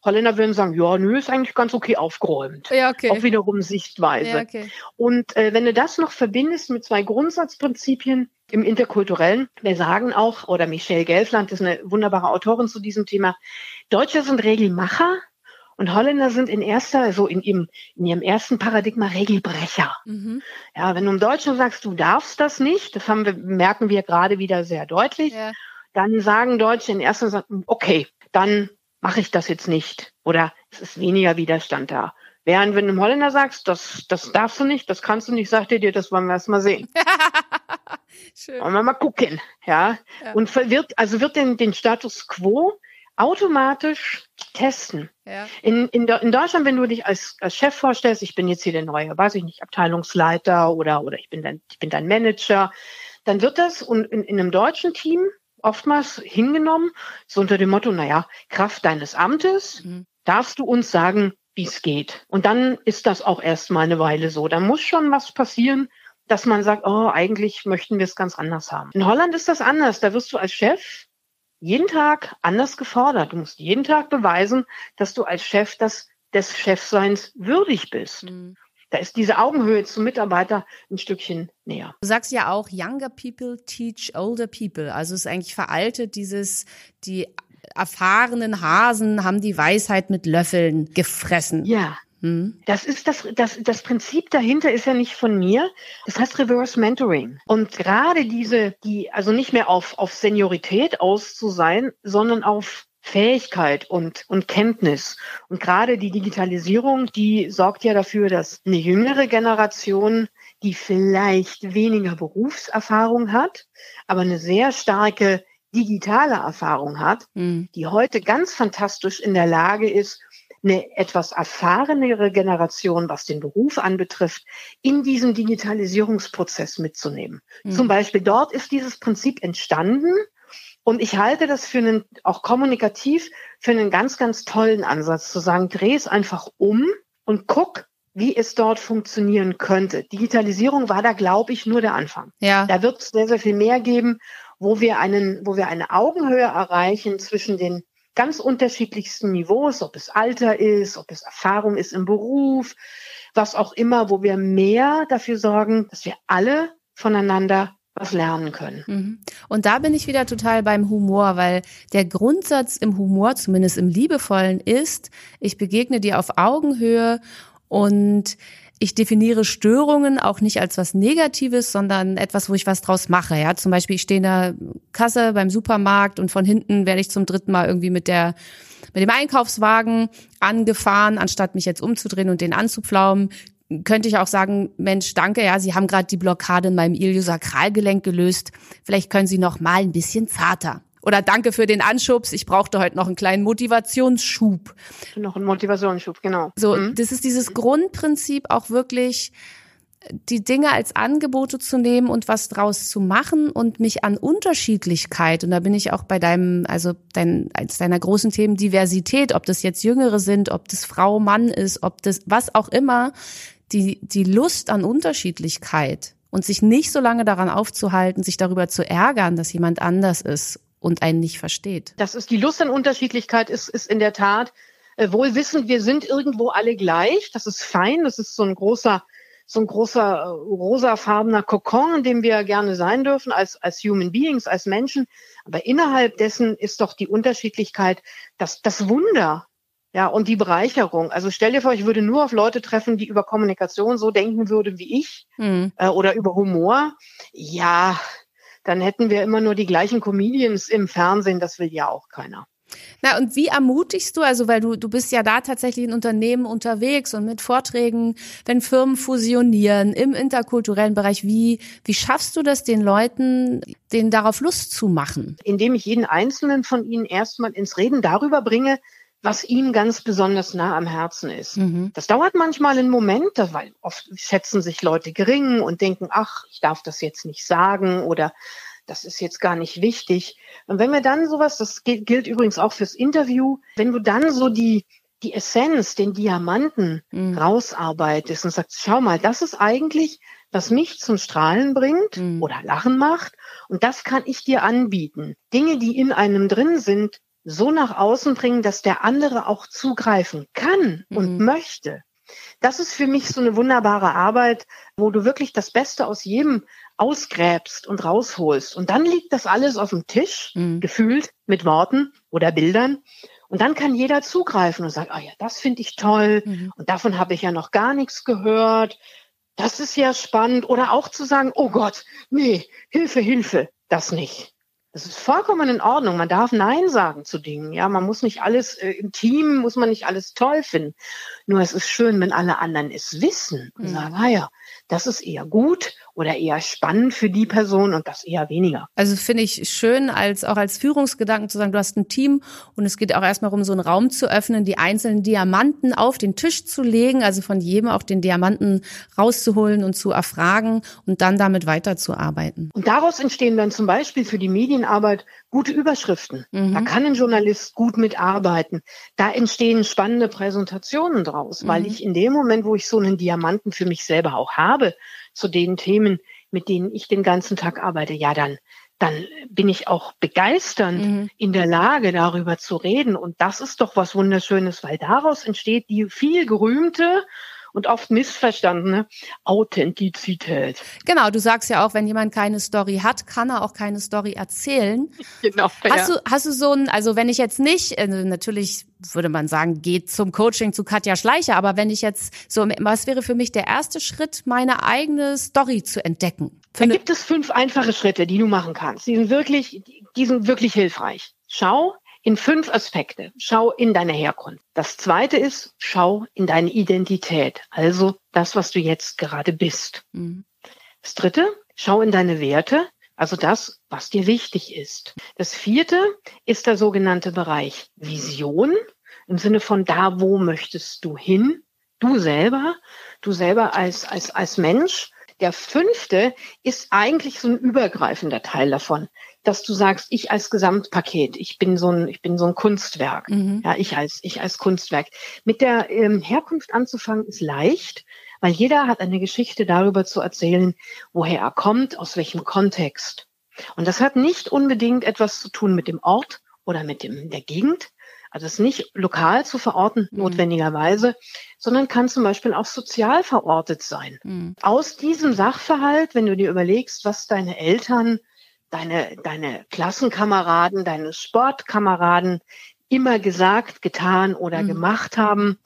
Holländer würden sagen, ja, nö, ist eigentlich ganz okay aufgeräumt. Ja, okay. Auch wiederum Sichtweise. Ja, okay. Und äh, wenn du das noch verbindest mit zwei Grundsatzprinzipien im Interkulturellen, wir sagen auch, oder Michelle Gelfland ist eine wunderbare Autorin zu diesem Thema, Deutsche sind Regelmacher und Holländer sind in erster, also in ihrem, in ihrem ersten Paradigma Regelbrecher. Mhm. Ja, wenn du im Deutschen sagst, du darfst das nicht, das haben wir, merken wir gerade wieder sehr deutlich, ja. dann sagen Deutsche in erster okay, dann mache ich das jetzt nicht. Oder es ist weniger Widerstand da. Während wenn du einem Holländer sagst, das, das darfst du nicht, das kannst du nicht, sagt er dir, das wollen wir erst mal sehen. *laughs* Schön. Wollen wir mal gucken, ja. ja. Und wird, also wird den, den Status quo automatisch testen. Ja. In, in, in Deutschland, wenn du dich als, als Chef vorstellst, ich bin jetzt hier der neue, weiß ich nicht, Abteilungsleiter oder, oder ich bin dein, ich bin dein Manager, dann wird das und in, in einem deutschen Team oftmals hingenommen, so unter dem Motto, naja, Kraft deines Amtes mhm. darfst du uns sagen, wie es geht. Und dann ist das auch erstmal eine Weile so. Da muss schon was passieren, dass man sagt, oh, eigentlich möchten wir es ganz anders haben. In Holland ist das anders. Da wirst du als Chef jeden Tag anders gefordert. Du musst jeden Tag beweisen, dass du als Chef das des Chefseins würdig bist. Mhm da ist diese Augenhöhe zum Mitarbeiter ein Stückchen näher. Du sagst ja auch, younger people teach older people. Also es ist eigentlich veraltet, dieses, die erfahrenen Hasen haben die Weisheit mit Löffeln gefressen. Ja. Hm. Das ist das, das, das Prinzip dahinter ist ja nicht von mir. Das heißt Reverse Mentoring. Und gerade diese, die, also nicht mehr auf, auf Seniorität aus zu sein, sondern auf Fähigkeit und, und Kenntnis. Und gerade die Digitalisierung, die sorgt ja dafür, dass eine jüngere Generation, die vielleicht weniger Berufserfahrung hat, aber eine sehr starke digitale Erfahrung hat, mhm. die heute ganz fantastisch in der Lage ist, eine etwas erfahrenere Generation, was den Beruf anbetrifft, in diesen Digitalisierungsprozess mitzunehmen. Mhm. Zum Beispiel dort ist dieses Prinzip entstanden und ich halte das für einen, auch kommunikativ, für einen ganz, ganz tollen Ansatz, zu sagen, dreh es einfach um und guck, wie es dort funktionieren könnte. Digitalisierung war da, glaube ich, nur der Anfang. Ja. Da wird es sehr, sehr viel mehr geben, wo wir einen, wo wir eine Augenhöhe erreichen zwischen den ganz unterschiedlichsten Niveaus, ob es Alter ist, ob es Erfahrung ist im Beruf, was auch immer, wo wir mehr dafür sorgen, dass wir alle voneinander was lernen können. Mhm. Und da bin ich wieder total beim Humor, weil der Grundsatz im Humor, zumindest im Liebevollen, ist, ich begegne dir auf Augenhöhe Und ich definiere Störungen auch nicht als was Negatives, sondern etwas, wo ich was draus mache. Ja, zum Beispiel, ich stehe in der Kasse beim Supermarkt und von hinten werde ich zum dritten Mal irgendwie mit der mit dem Einkaufswagen angefahren, anstatt mich jetzt umzudrehen und den anzupflaumen. Könnte ich auch sagen, Mensch, danke, ja, Sie haben gerade die Blockade in meinem Iliosakralgelenk gelöst. Vielleicht können Sie noch mal ein bisschen zarter. Oder danke für den Anschubs. Ich brauchte heute noch einen kleinen Motivationsschub. Noch einen Motivationsschub, genau. So, mhm. das ist dieses Grundprinzip auch wirklich die Dinge als Angebote zu nehmen und was draus zu machen und mich an Unterschiedlichkeit, und da bin ich auch bei deinem, also dein, als deiner großen Themen Diversität, ob das jetzt Jüngere sind, ob das Frau, Mann ist, ob das, was auch immer, die, die Lust an Unterschiedlichkeit und sich nicht so lange daran aufzuhalten, sich darüber zu ärgern, dass jemand anders ist und einen nicht versteht. Das ist die Lust an Unterschiedlichkeit ist, ist in der Tat äh, wohl wissend, wir sind irgendwo alle gleich. Das ist fein. Das ist so ein großer, so ein großer äh, rosafarbener Kokon, in dem wir gerne sein dürfen als, als Human Beings, als Menschen. Aber innerhalb dessen ist doch die Unterschiedlichkeit das, das Wunder. Ja, und die Bereicherung. Also stell dir vor, ich würde nur auf Leute treffen, die über Kommunikation so denken würden wie ich mhm. äh, oder über Humor. Ja, dann hätten wir immer nur die gleichen Comedians im Fernsehen. Das will ja auch keiner. Na, und wie ermutigst du, also weil du, du bist ja da tatsächlich in Unternehmen unterwegs und mit Vorträgen, wenn Firmen fusionieren im interkulturellen Bereich, wie, wie schaffst du das den Leuten, denen darauf Lust zu machen? Indem ich jeden einzelnen von ihnen erstmal ins Reden darüber bringe, was ihm ganz besonders nah am Herzen ist. Mhm. Das dauert manchmal einen Moment, weil oft schätzen sich Leute gering und denken, ach, ich darf das jetzt nicht sagen oder das ist jetzt gar nicht wichtig. Und wenn wir dann sowas, das gilt, übrigens auch fürs Interview, wenn du dann so die, die Essenz, den Diamanten mhm. rausarbeitest und sagst, schau mal, das ist eigentlich, was mich zum Strahlen bringt mhm. oder Lachen macht. Und das kann ich dir anbieten. Dinge, die in einem drin sind, so nach außen bringen, dass der andere auch zugreifen kann und mhm. möchte. Das ist für mich so eine wunderbare Arbeit, wo du wirklich das Beste aus jedem ausgräbst und rausholst. Und dann liegt das alles auf dem Tisch, mhm. gefühlt mit Worten oder Bildern. Und dann kann jeder zugreifen und sagen, ah ja, das finde ich toll. Mhm. Und davon habe ich ja noch gar nichts gehört. Das ist ja spannend. Oder auch zu sagen, oh Gott, nee, Hilfe, Hilfe, das nicht. Das ist vollkommen in Ordnung. Man darf Nein sagen zu Dingen. Ja, man muss nicht alles äh, im Team, muss man nicht alles toll finden. Nur es ist schön, wenn alle anderen es wissen und mhm. sagen, ah ja, das ist eher gut oder eher spannend für die Person und das eher weniger. Also finde ich schön, als auch als Führungsgedanken zu sagen, du hast ein Team und es geht auch erstmal darum, so einen Raum zu öffnen, die einzelnen Diamanten auf den Tisch zu legen, also von jedem auch den Diamanten rauszuholen und zu erfragen und dann damit weiterzuarbeiten. Und daraus entstehen dann zum Beispiel für die Medienarbeit gute Überschriften. Mhm. Da kann ein Journalist gut mitarbeiten. Da entstehen spannende Präsentationen draus, mhm. weil ich in dem Moment, wo ich so einen Diamanten für mich selber auch habe, zu den Themen, mit denen ich den ganzen Tag arbeite, ja, dann, dann bin ich auch begeisternd mhm. in der Lage, darüber zu reden. Und das ist doch was Wunderschönes, weil daraus entsteht die viel gerühmte und oft missverstandene Authentizität. Genau, du sagst ja auch, wenn jemand keine Story hat, kann er auch keine Story erzählen. Genau. Hast ja. du hast du so ein, also wenn ich jetzt nicht, also natürlich würde man sagen, geht zum Coaching zu Katja Schleicher, aber wenn ich jetzt so, was wäre für mich der erste Schritt, meine eigene Story zu entdecken? Da gibt es fünf einfache Schritte, die du machen kannst. Die sind wirklich, die sind wirklich hilfreich. Schau, in fünf Aspekte. Schau in deine Herkunft. Das zweite ist, schau in deine Identität, also das, was du jetzt gerade bist. Mhm. Das dritte, schau in deine Werte, also das, was dir wichtig ist. Das vierte ist der sogenannte Bereich Vision, im Sinne von da, wo möchtest du hin? Du selber, du selber als, als, als Mensch. Der fünfte ist eigentlich so ein übergreifender Teil davon dass du sagst, ich als Gesamtpaket, ich bin so ein, ich bin so ein Kunstwerk. Mhm. Ja, ich als, ich als Kunstwerk. Mit der ähm, Herkunft anzufangen ist leicht, weil jeder hat eine Geschichte darüber zu erzählen, woher er kommt, aus welchem Kontext. Und das hat nicht unbedingt etwas zu tun mit dem Ort oder mit dem, der Gegend. Also es ist nicht lokal zu verorten, mhm. notwendigerweise, sondern kann zum Beispiel auch sozial verortet sein. Mhm. Aus diesem Sachverhalt, wenn du dir überlegst, was deine Eltern deine, deine Klassenkameraden, deine Sportkameraden immer gesagt, getan oder mhm. gemacht haben.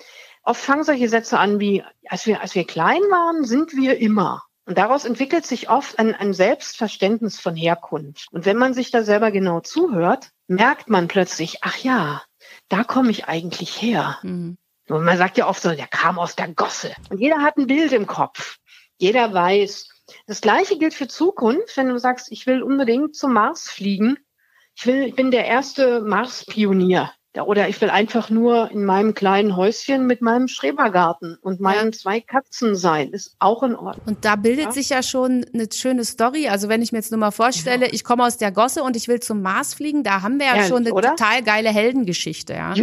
oft fangen solche Sätze an wie, als wir, als wir klein waren, sind wir immer. Und daraus entwickelt sich oft ein, ein Selbstverständnis von Herkunft. Und wenn man sich da selber genau zuhört, merkt man plötzlich, ach ja, da komme ich eigentlich her. Mhm. Und man sagt ja oft so, der kam aus der Gosse. Und jeder hat ein Bild im Kopf. Jeder weiß. Das Gleiche gilt für Zukunft, wenn du sagst, ich will unbedingt zum Mars fliegen. Ich will, ich bin der erste Mars-Pionier. Oder ich will einfach nur in meinem kleinen Häuschen mit meinem Schrebergarten und meinen ja. zwei Katzen sein. Ist auch in Ordnung. Und da bildet ja? sich ja schon eine schöne Story. Also wenn ich mir jetzt nur mal vorstelle, ja. ich komme aus der Gosse und ich will zum Mars fliegen, da haben wir ja, schon eine oder? total geile Heldengeschichte. Ja.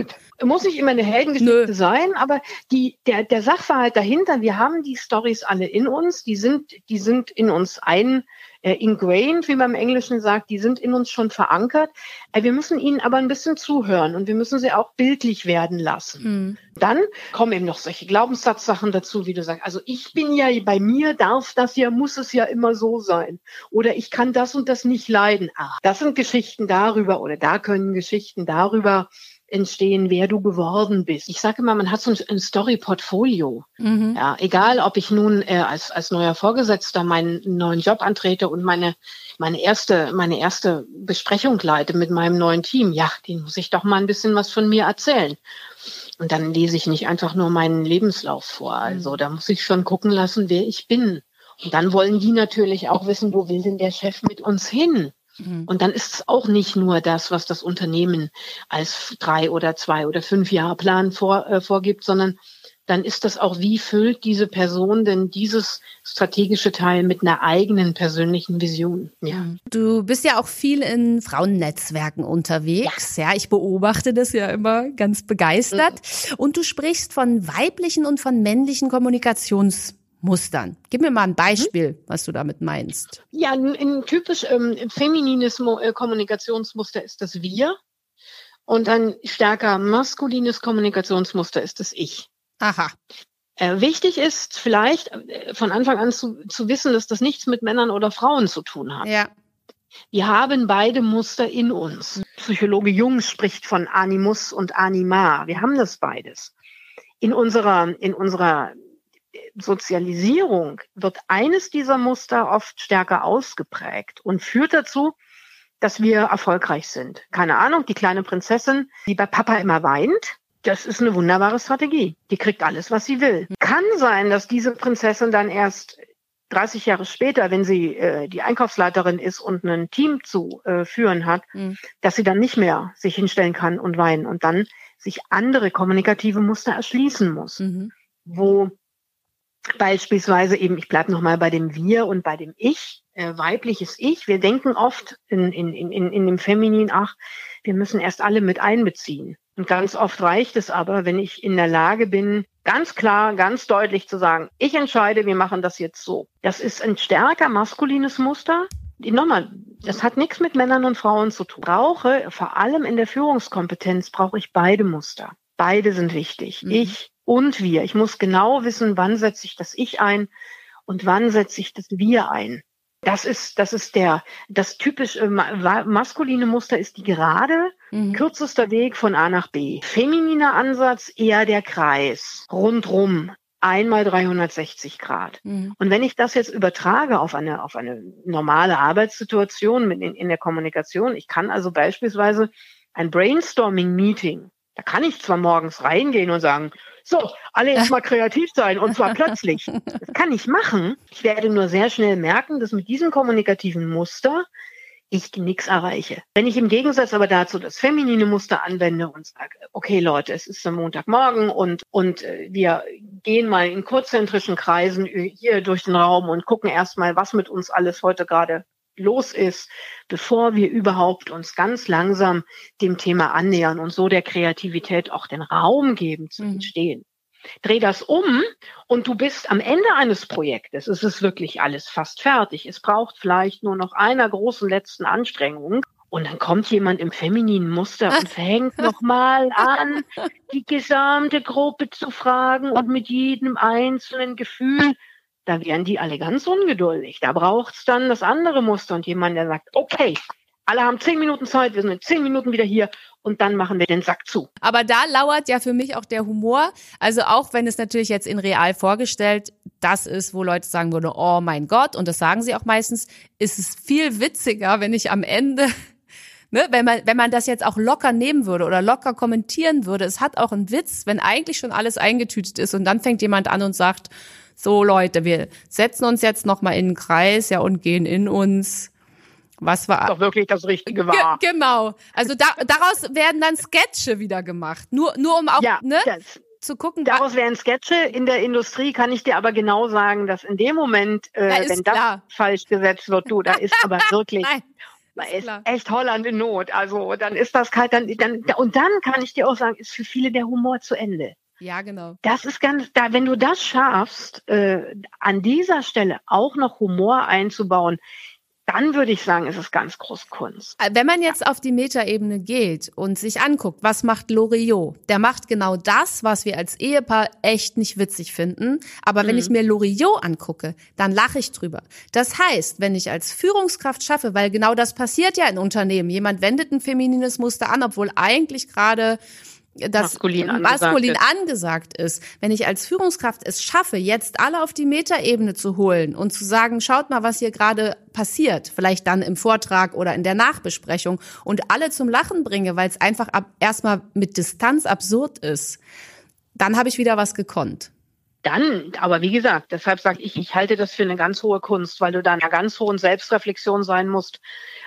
Muss nicht immer eine Heldengeschichte Nö. sein, aber die, der, der Sachverhalt dahinter, wir haben die Stories alle in uns, die sind, die sind in uns ein äh, ingrained, wie man im Englischen sagt, die sind in uns schon verankert. Äh, wir müssen ihnen aber ein bisschen zuhören und wir müssen sie auch bildlich werden lassen. Mhm. Dann kommen eben noch solche Glaubenssatzsachen dazu, wie du sagst. Also ich bin ja bei mir darf das ja, muss es ja immer so sein. Oder ich kann das und das nicht leiden. Ach, das sind Geschichten darüber oder da können Geschichten darüber entstehen, wer du geworden bist. Ich sage immer, man hat so ein Story-Portfolio. Mhm. Ja, egal, ob ich nun äh, als, als neuer Vorgesetzter meinen neuen Job antrete und meine, meine erste, meine erste Besprechung leite mit meinem neuen Team. Ja, den muss ich doch mal ein bisschen was von mir erzählen. Und dann lese ich nicht einfach nur meinen Lebenslauf vor. Also mhm. da muss ich schon gucken lassen, wer ich bin. Und dann wollen die natürlich auch wissen, wo will denn der Chef mit uns hin? Mhm. Und dann ist es auch nicht nur das, was das Unternehmen als drei oder zwei oder fünf Jahre Plan vor, äh, vorgibt, sondern dann ist das auch, wie füllt diese Person denn dieses strategische Teil mit einer eigenen persönlichen Vision. Ja. Mhm. Du bist ja auch viel in Frauennetzwerken unterwegs. Ja, ja ich beobachte das ja immer ganz begeistert. Mhm. Und du sprichst von weiblichen und von männlichen Kommunikations Mustern. Gib mir mal ein Beispiel, mhm. was du damit meinst. Ja, ein, ein typisch ähm, feminines Mo äh, Kommunikationsmuster ist das Wir und ein stärker maskulines Kommunikationsmuster ist das Ich. Aha. Äh, wichtig ist vielleicht äh, von Anfang an zu, zu wissen, dass das nichts mit Männern oder Frauen zu tun hat. Ja. Wir haben beide Muster in uns. Psychologe Jung spricht von Animus und Anima. Wir haben das beides. In unserer, in unserer Sozialisierung wird eines dieser Muster oft stärker ausgeprägt und führt dazu, dass wir erfolgreich sind. Keine Ahnung, die kleine Prinzessin, die bei Papa immer weint, das ist eine wunderbare Strategie. Die kriegt alles, was sie will. Kann sein, dass diese Prinzessin dann erst 30 Jahre später, wenn sie äh, die Einkaufsleiterin ist und ein Team zu äh, führen hat, mhm. dass sie dann nicht mehr sich hinstellen kann und weinen und dann sich andere kommunikative Muster erschließen muss, mhm. wo Beispielsweise eben, ich bleibe nochmal bei dem Wir und bei dem Ich, äh, weibliches Ich. Wir denken oft in, in, in, in dem Feminin, ach, wir müssen erst alle mit einbeziehen. Und ganz oft reicht es aber, wenn ich in der Lage bin, ganz klar, ganz deutlich zu sagen, ich entscheide, wir machen das jetzt so. Das ist ein stärker maskulines Muster. Nochmal, das hat nichts mit Männern und Frauen zu tun. Brauche, vor allem in der Führungskompetenz, brauche ich beide Muster. Beide sind wichtig. Mhm. Ich und wir. Ich muss genau wissen, wann setze ich das Ich ein und wann setze ich das Wir ein. Das ist, das ist der, das typisch äh, maskuline Muster ist die gerade, mhm. kürzester Weg von A nach B. Femininer Ansatz eher der Kreis, rundrum, einmal 360 Grad. Mhm. Und wenn ich das jetzt übertrage auf eine, auf eine normale Arbeitssituation in, in der Kommunikation, ich kann also beispielsweise ein Brainstorming-Meeting, da kann ich zwar morgens reingehen und sagen, so, alle jetzt mal kreativ sein und zwar plötzlich. Das kann ich machen. Ich werde nur sehr schnell merken, dass mit diesem kommunikativen Muster ich nichts erreiche. Wenn ich im Gegensatz aber dazu das feminine Muster anwende und sage, okay Leute, es ist am Montagmorgen und, und äh, wir gehen mal in kurzentrischen Kreisen hier durch den Raum und gucken erstmal, was mit uns alles heute gerade los ist, bevor wir überhaupt uns ganz langsam dem Thema annähern und so der Kreativität auch den Raum geben zu mhm. entstehen. Dreh das um und du bist am Ende eines Projektes. Es ist wirklich alles fast fertig. Es braucht vielleicht nur noch einer großen letzten Anstrengung. Und dann kommt jemand im femininen Muster und *laughs* fängt nochmal an, die gesamte Gruppe zu fragen und mit jedem einzelnen Gefühl da werden die alle ganz ungeduldig. Da braucht's dann das andere Muster und jemand, der sagt, okay, alle haben zehn Minuten Zeit, wir sind in zehn Minuten wieder hier und dann machen wir den Sack zu. Aber da lauert ja für mich auch der Humor. Also auch wenn es natürlich jetzt in real vorgestellt das ist, wo Leute sagen würden, oh mein Gott, und das sagen sie auch meistens, ist es viel witziger, wenn ich am Ende *laughs* Ne, wenn man wenn man das jetzt auch locker nehmen würde oder locker kommentieren würde, es hat auch einen Witz, wenn eigentlich schon alles eingetütet ist und dann fängt jemand an und sagt, so Leute, wir setzen uns jetzt noch mal in den Kreis, ja und gehen in uns was war doch wirklich das Richtige war. Ge genau. Also da, daraus werden dann Sketche wieder gemacht. Nur, nur um auch, ja, ne? Das, zu gucken. Daraus wären Sketche. In der Industrie kann ich dir aber genau sagen, dass in dem Moment, äh, da wenn klar. das falsch gesetzt wird, du, da ist aber *laughs* wirklich, Nein, da ist, ist echt Holland in Not. Also dann ist das kalt, dann, dann, und dann kann ich dir auch sagen, ist für viele der Humor zu Ende. Ja, genau. Das ist ganz, da, wenn du das schaffst, äh, an dieser Stelle auch noch Humor einzubauen, dann würde ich sagen, ist es ganz groß Kunst. Äh, wenn man jetzt auf die Metaebene geht und sich anguckt, was macht Loriot? Der macht genau das, was wir als Ehepaar echt nicht witzig finden. Aber mhm. wenn ich mir Loriot angucke, dann lache ich drüber. Das heißt, wenn ich als Führungskraft schaffe, weil genau das passiert ja in Unternehmen, jemand wendet ein feminines Muster an, obwohl eigentlich gerade das maskulin, angesagt, maskulin ist. angesagt ist. Wenn ich als Führungskraft es schaffe, jetzt alle auf die Metaebene zu holen und zu sagen, schaut mal, was hier gerade passiert, vielleicht dann im Vortrag oder in der Nachbesprechung und alle zum Lachen bringe, weil es einfach ab, erstmal mit Distanz absurd ist, dann habe ich wieder was gekonnt. Dann, aber wie gesagt, deshalb sage ich, ich halte das für eine ganz hohe Kunst, weil du da in einer ganz hohen Selbstreflexion sein musst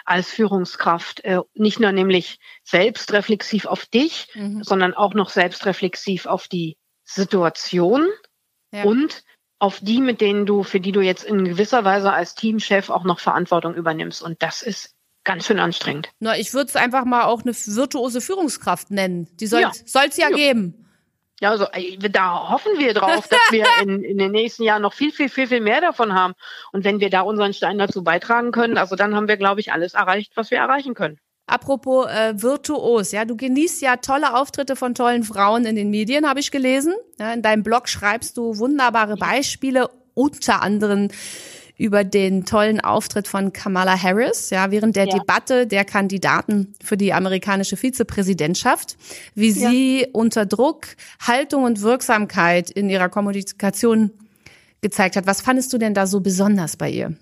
als Führungskraft. Äh, nicht nur nämlich selbstreflexiv auf dich, mhm. sondern auch noch selbstreflexiv auf die Situation ja. und auf die, mit denen du, für die du jetzt in gewisser Weise als Teamchef auch noch Verantwortung übernimmst. Und das ist ganz schön anstrengend. Na, ich würde es einfach mal auch eine virtuose Führungskraft nennen. Die soll es ja. ja, ja geben. Ja, also da hoffen wir drauf, dass wir *laughs* in, in den nächsten Jahren noch viel, viel, viel, viel mehr davon haben. Und wenn wir da unseren Stein dazu beitragen können, also dann haben wir, glaube ich, alles erreicht, was wir erreichen können. Apropos äh, virtuos, ja, du genießt ja tolle Auftritte von tollen Frauen in den Medien, habe ich gelesen. Ja, in deinem Blog schreibst du wunderbare Beispiele, unter anderem über den tollen Auftritt von Kamala Harris, ja, während der ja. Debatte der Kandidaten für die amerikanische Vizepräsidentschaft, wie ja. sie unter Druck Haltung und Wirksamkeit in ihrer Kommunikation gezeigt hat. Was fandest du denn da so besonders bei ihr?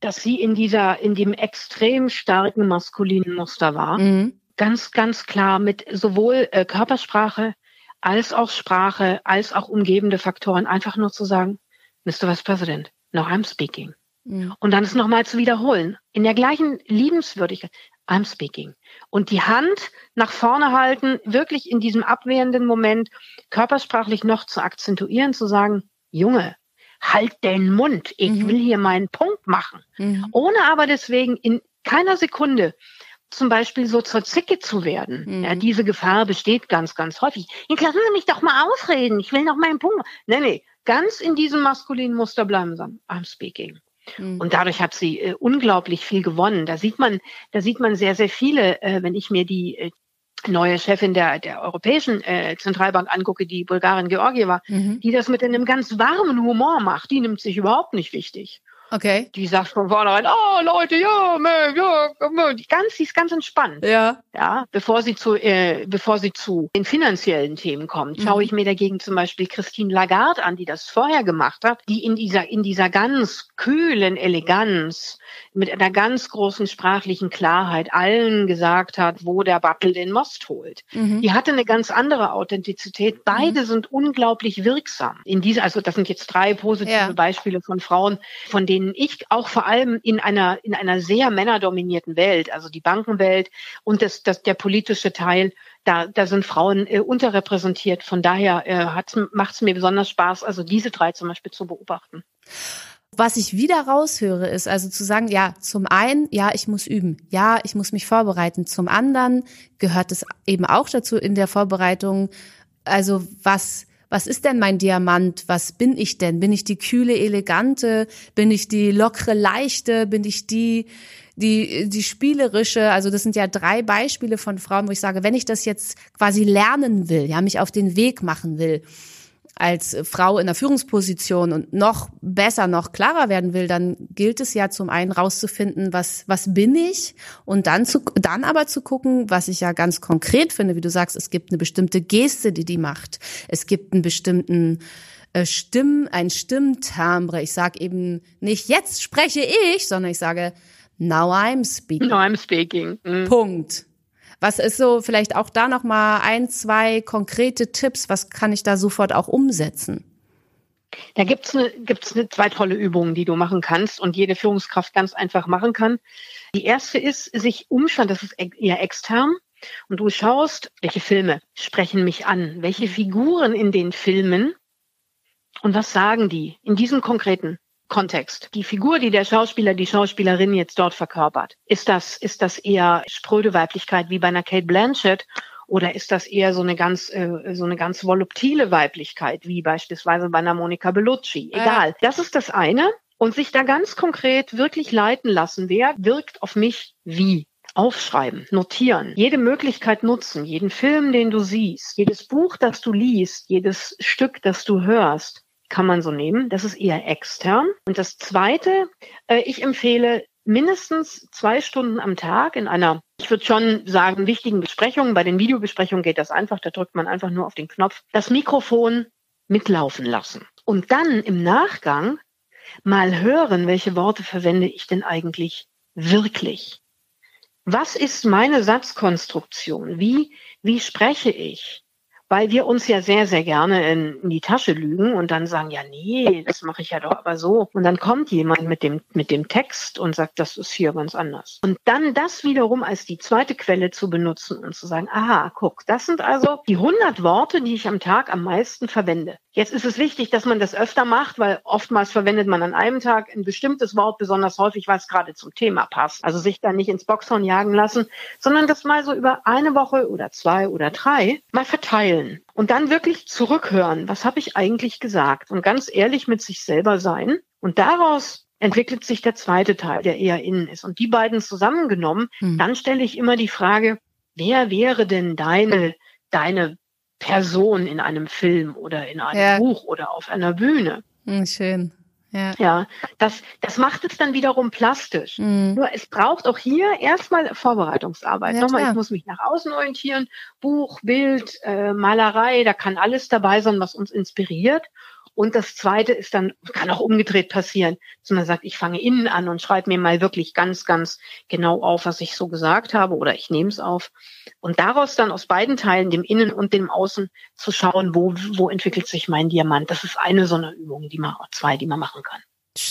Dass sie in dieser, in dem extrem starken maskulinen Muster war. Mhm. Ganz, ganz klar mit sowohl äh, Körpersprache als auch Sprache, als auch umgebende Faktoren, einfach nur zu sagen, Mr. Vice President, no, I'm speaking. Mhm. Und dann es nochmal zu wiederholen. In der gleichen Liebenswürdigkeit. I'm speaking. Und die Hand nach vorne halten, wirklich in diesem abwehrenden Moment körpersprachlich noch zu akzentuieren, zu sagen, Junge, halt den Mund, ich mhm. will hier meinen Punkt machen. Mhm. Ohne aber deswegen in keiner Sekunde zum Beispiel so zur Zicke zu werden. Mhm. Ja, diese Gefahr besteht ganz, ganz häufig. Jetzt lassen Sie mich doch mal ausreden, ich will noch meinen Punkt. Nee, nee, ganz in diesem maskulinen Muster bleiben sagen, I'm speaking. Mhm. Und dadurch hat sie äh, unglaublich viel gewonnen. Da sieht man, da sieht man sehr, sehr viele, äh, wenn ich mir die äh, neue Chefin der, der Europäischen äh, Zentralbank angucke, die Bulgarin Georgieva, mhm. die das mit einem ganz warmen Humor macht. Die nimmt sich überhaupt nicht wichtig. Okay. Die sagt von vornherein, oh Leute, ja, man, ja, die ganz, die ist ganz entspannt. Ja. Ja, bevor sie zu, äh, bevor sie zu den finanziellen Themen kommt, mhm. schaue ich mir dagegen zum Beispiel Christine Lagarde an, die das vorher gemacht hat, die in dieser, in dieser ganz kühlen Eleganz mit einer ganz großen sprachlichen Klarheit allen gesagt hat, wo der Battle den Most holt. Mhm. Die hatte eine ganz andere Authentizität. Beide mhm. sind unglaublich wirksam. In dieser, also das sind jetzt drei positive ja. Beispiele von Frauen, von denen ich auch vor allem in einer, in einer sehr männerdominierten Welt, also die Bankenwelt und das, das, der politische Teil, da, da sind Frauen äh, unterrepräsentiert. Von daher äh, macht es mir besonders Spaß, also diese drei zum Beispiel zu beobachten. Was ich wieder raushöre, ist also zu sagen, ja, zum einen, ja, ich muss üben, ja, ich muss mich vorbereiten. Zum anderen gehört es eben auch dazu in der Vorbereitung, also was, was ist denn mein Diamant? Was bin ich denn? Bin ich die kühle, elegante? Bin ich die lockere, leichte? Bin ich die, die, die spielerische? Also das sind ja drei Beispiele von Frauen, wo ich sage, wenn ich das jetzt quasi lernen will, ja, mich auf den Weg machen will, als Frau in der Führungsposition und noch besser, noch klarer werden will, dann gilt es ja zum einen rauszufinden, was, was bin ich und dann zu, dann aber zu gucken, was ich ja ganz konkret finde, wie du sagst, es gibt eine bestimmte Geste, die die macht. Es gibt einen bestimmten äh, Stimm, ein Stimmtimbre. Ich sage eben nicht, jetzt spreche ich, sondern ich sage, now I'm speaking. Now I'm speaking. Mhm. Punkt. Was ist so vielleicht auch da noch mal ein, zwei konkrete Tipps? Was kann ich da sofort auch umsetzen? Da gibt's eine, gibt's eine zwei tolle Übungen, die du machen kannst und jede Führungskraft ganz einfach machen kann. Die erste ist, sich umschauen, das ist eher extern. Und du schaust, welche Filme sprechen mich an, welche Figuren in den Filmen und was sagen die in diesem konkreten Kontext. Die Figur, die der Schauspieler, die Schauspielerin jetzt dort verkörpert, ist das, ist das eher spröde Weiblichkeit wie bei einer Kate Blanchett oder ist das eher so eine ganz, äh, so eine ganz voluptile Weiblichkeit wie beispielsweise bei einer Monika Bellucci? Egal. Das ist das eine. Und sich da ganz konkret wirklich leiten lassen. Wer wirkt auf mich wie? Aufschreiben, notieren, jede Möglichkeit nutzen, jeden Film, den du siehst, jedes Buch, das du liest, jedes Stück, das du hörst, kann man so nehmen. Das ist eher extern. Und das Zweite, äh, ich empfehle mindestens zwei Stunden am Tag in einer, ich würde schon sagen, wichtigen Besprechung. Bei den Videobesprechungen geht das einfach, da drückt man einfach nur auf den Knopf, das Mikrofon mitlaufen lassen. Und dann im Nachgang mal hören, welche Worte verwende ich denn eigentlich wirklich? Was ist meine Satzkonstruktion? Wie, wie spreche ich? Weil wir uns ja sehr, sehr gerne in, in, die Tasche lügen und dann sagen, ja, nee, das mache ich ja doch aber so. Und dann kommt jemand mit dem, mit dem Text und sagt, das ist hier ganz anders. Und dann das wiederum als die zweite Quelle zu benutzen und zu sagen, aha, guck, das sind also die 100 Worte, die ich am Tag am meisten verwende. Jetzt ist es wichtig, dass man das öfter macht, weil oftmals verwendet man an einem Tag ein bestimmtes Wort besonders häufig, was gerade zum Thema passt. Also sich da nicht ins Boxhorn jagen lassen, sondern das mal so über eine Woche oder zwei oder drei mal verteilen und dann wirklich zurückhören. Was habe ich eigentlich gesagt? Und ganz ehrlich mit sich selber sein. Und daraus entwickelt sich der zweite Teil, der eher innen ist. Und die beiden zusammengenommen, hm. dann stelle ich immer die Frage, wer wäre denn deine, deine Person in einem Film oder in einem ja. Buch oder auf einer Bühne. Hm, schön. Ja. ja, das, das macht es dann wiederum plastisch. Mhm. Nur es braucht auch hier erstmal Vorbereitungsarbeit. Ja, Nochmal, klar. ich muss mich nach außen orientieren. Buch, Bild, äh, Malerei, da kann alles dabei sein, was uns inspiriert. Und das Zweite ist dann, kann auch umgedreht passieren, dass man sagt, ich fange innen an und schreibe mir mal wirklich ganz, ganz genau auf, was ich so gesagt habe oder ich nehme es auf. Und daraus dann aus beiden Teilen, dem Innen und dem Außen, zu schauen, wo, wo entwickelt sich mein Diamant. Das ist eine so eine Übung, die man, zwei, die man machen kann.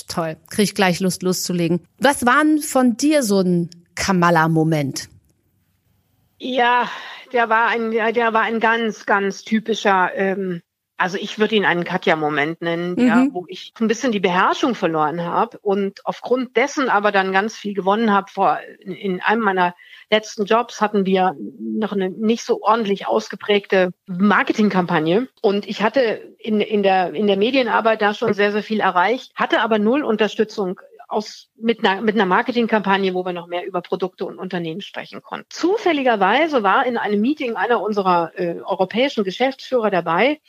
Toll, kriege ich gleich Lust loszulegen. Was war denn von dir so ein Kamala-Moment? Ja, der war ein, der war ein ganz, ganz typischer ähm, also ich würde ihn einen Katja-Moment nennen, mhm. ja, wo ich ein bisschen die Beherrschung verloren habe und aufgrund dessen aber dann ganz viel gewonnen habe. Vor in einem meiner letzten Jobs hatten wir noch eine nicht so ordentlich ausgeprägte Marketingkampagne und ich hatte in, in der in der Medienarbeit da schon sehr sehr viel erreicht, hatte aber null Unterstützung aus, mit einer, mit einer Marketingkampagne, wo wir noch mehr über Produkte und Unternehmen sprechen konnten. Zufälligerweise war in einem Meeting einer unserer äh, europäischen Geschäftsführer dabei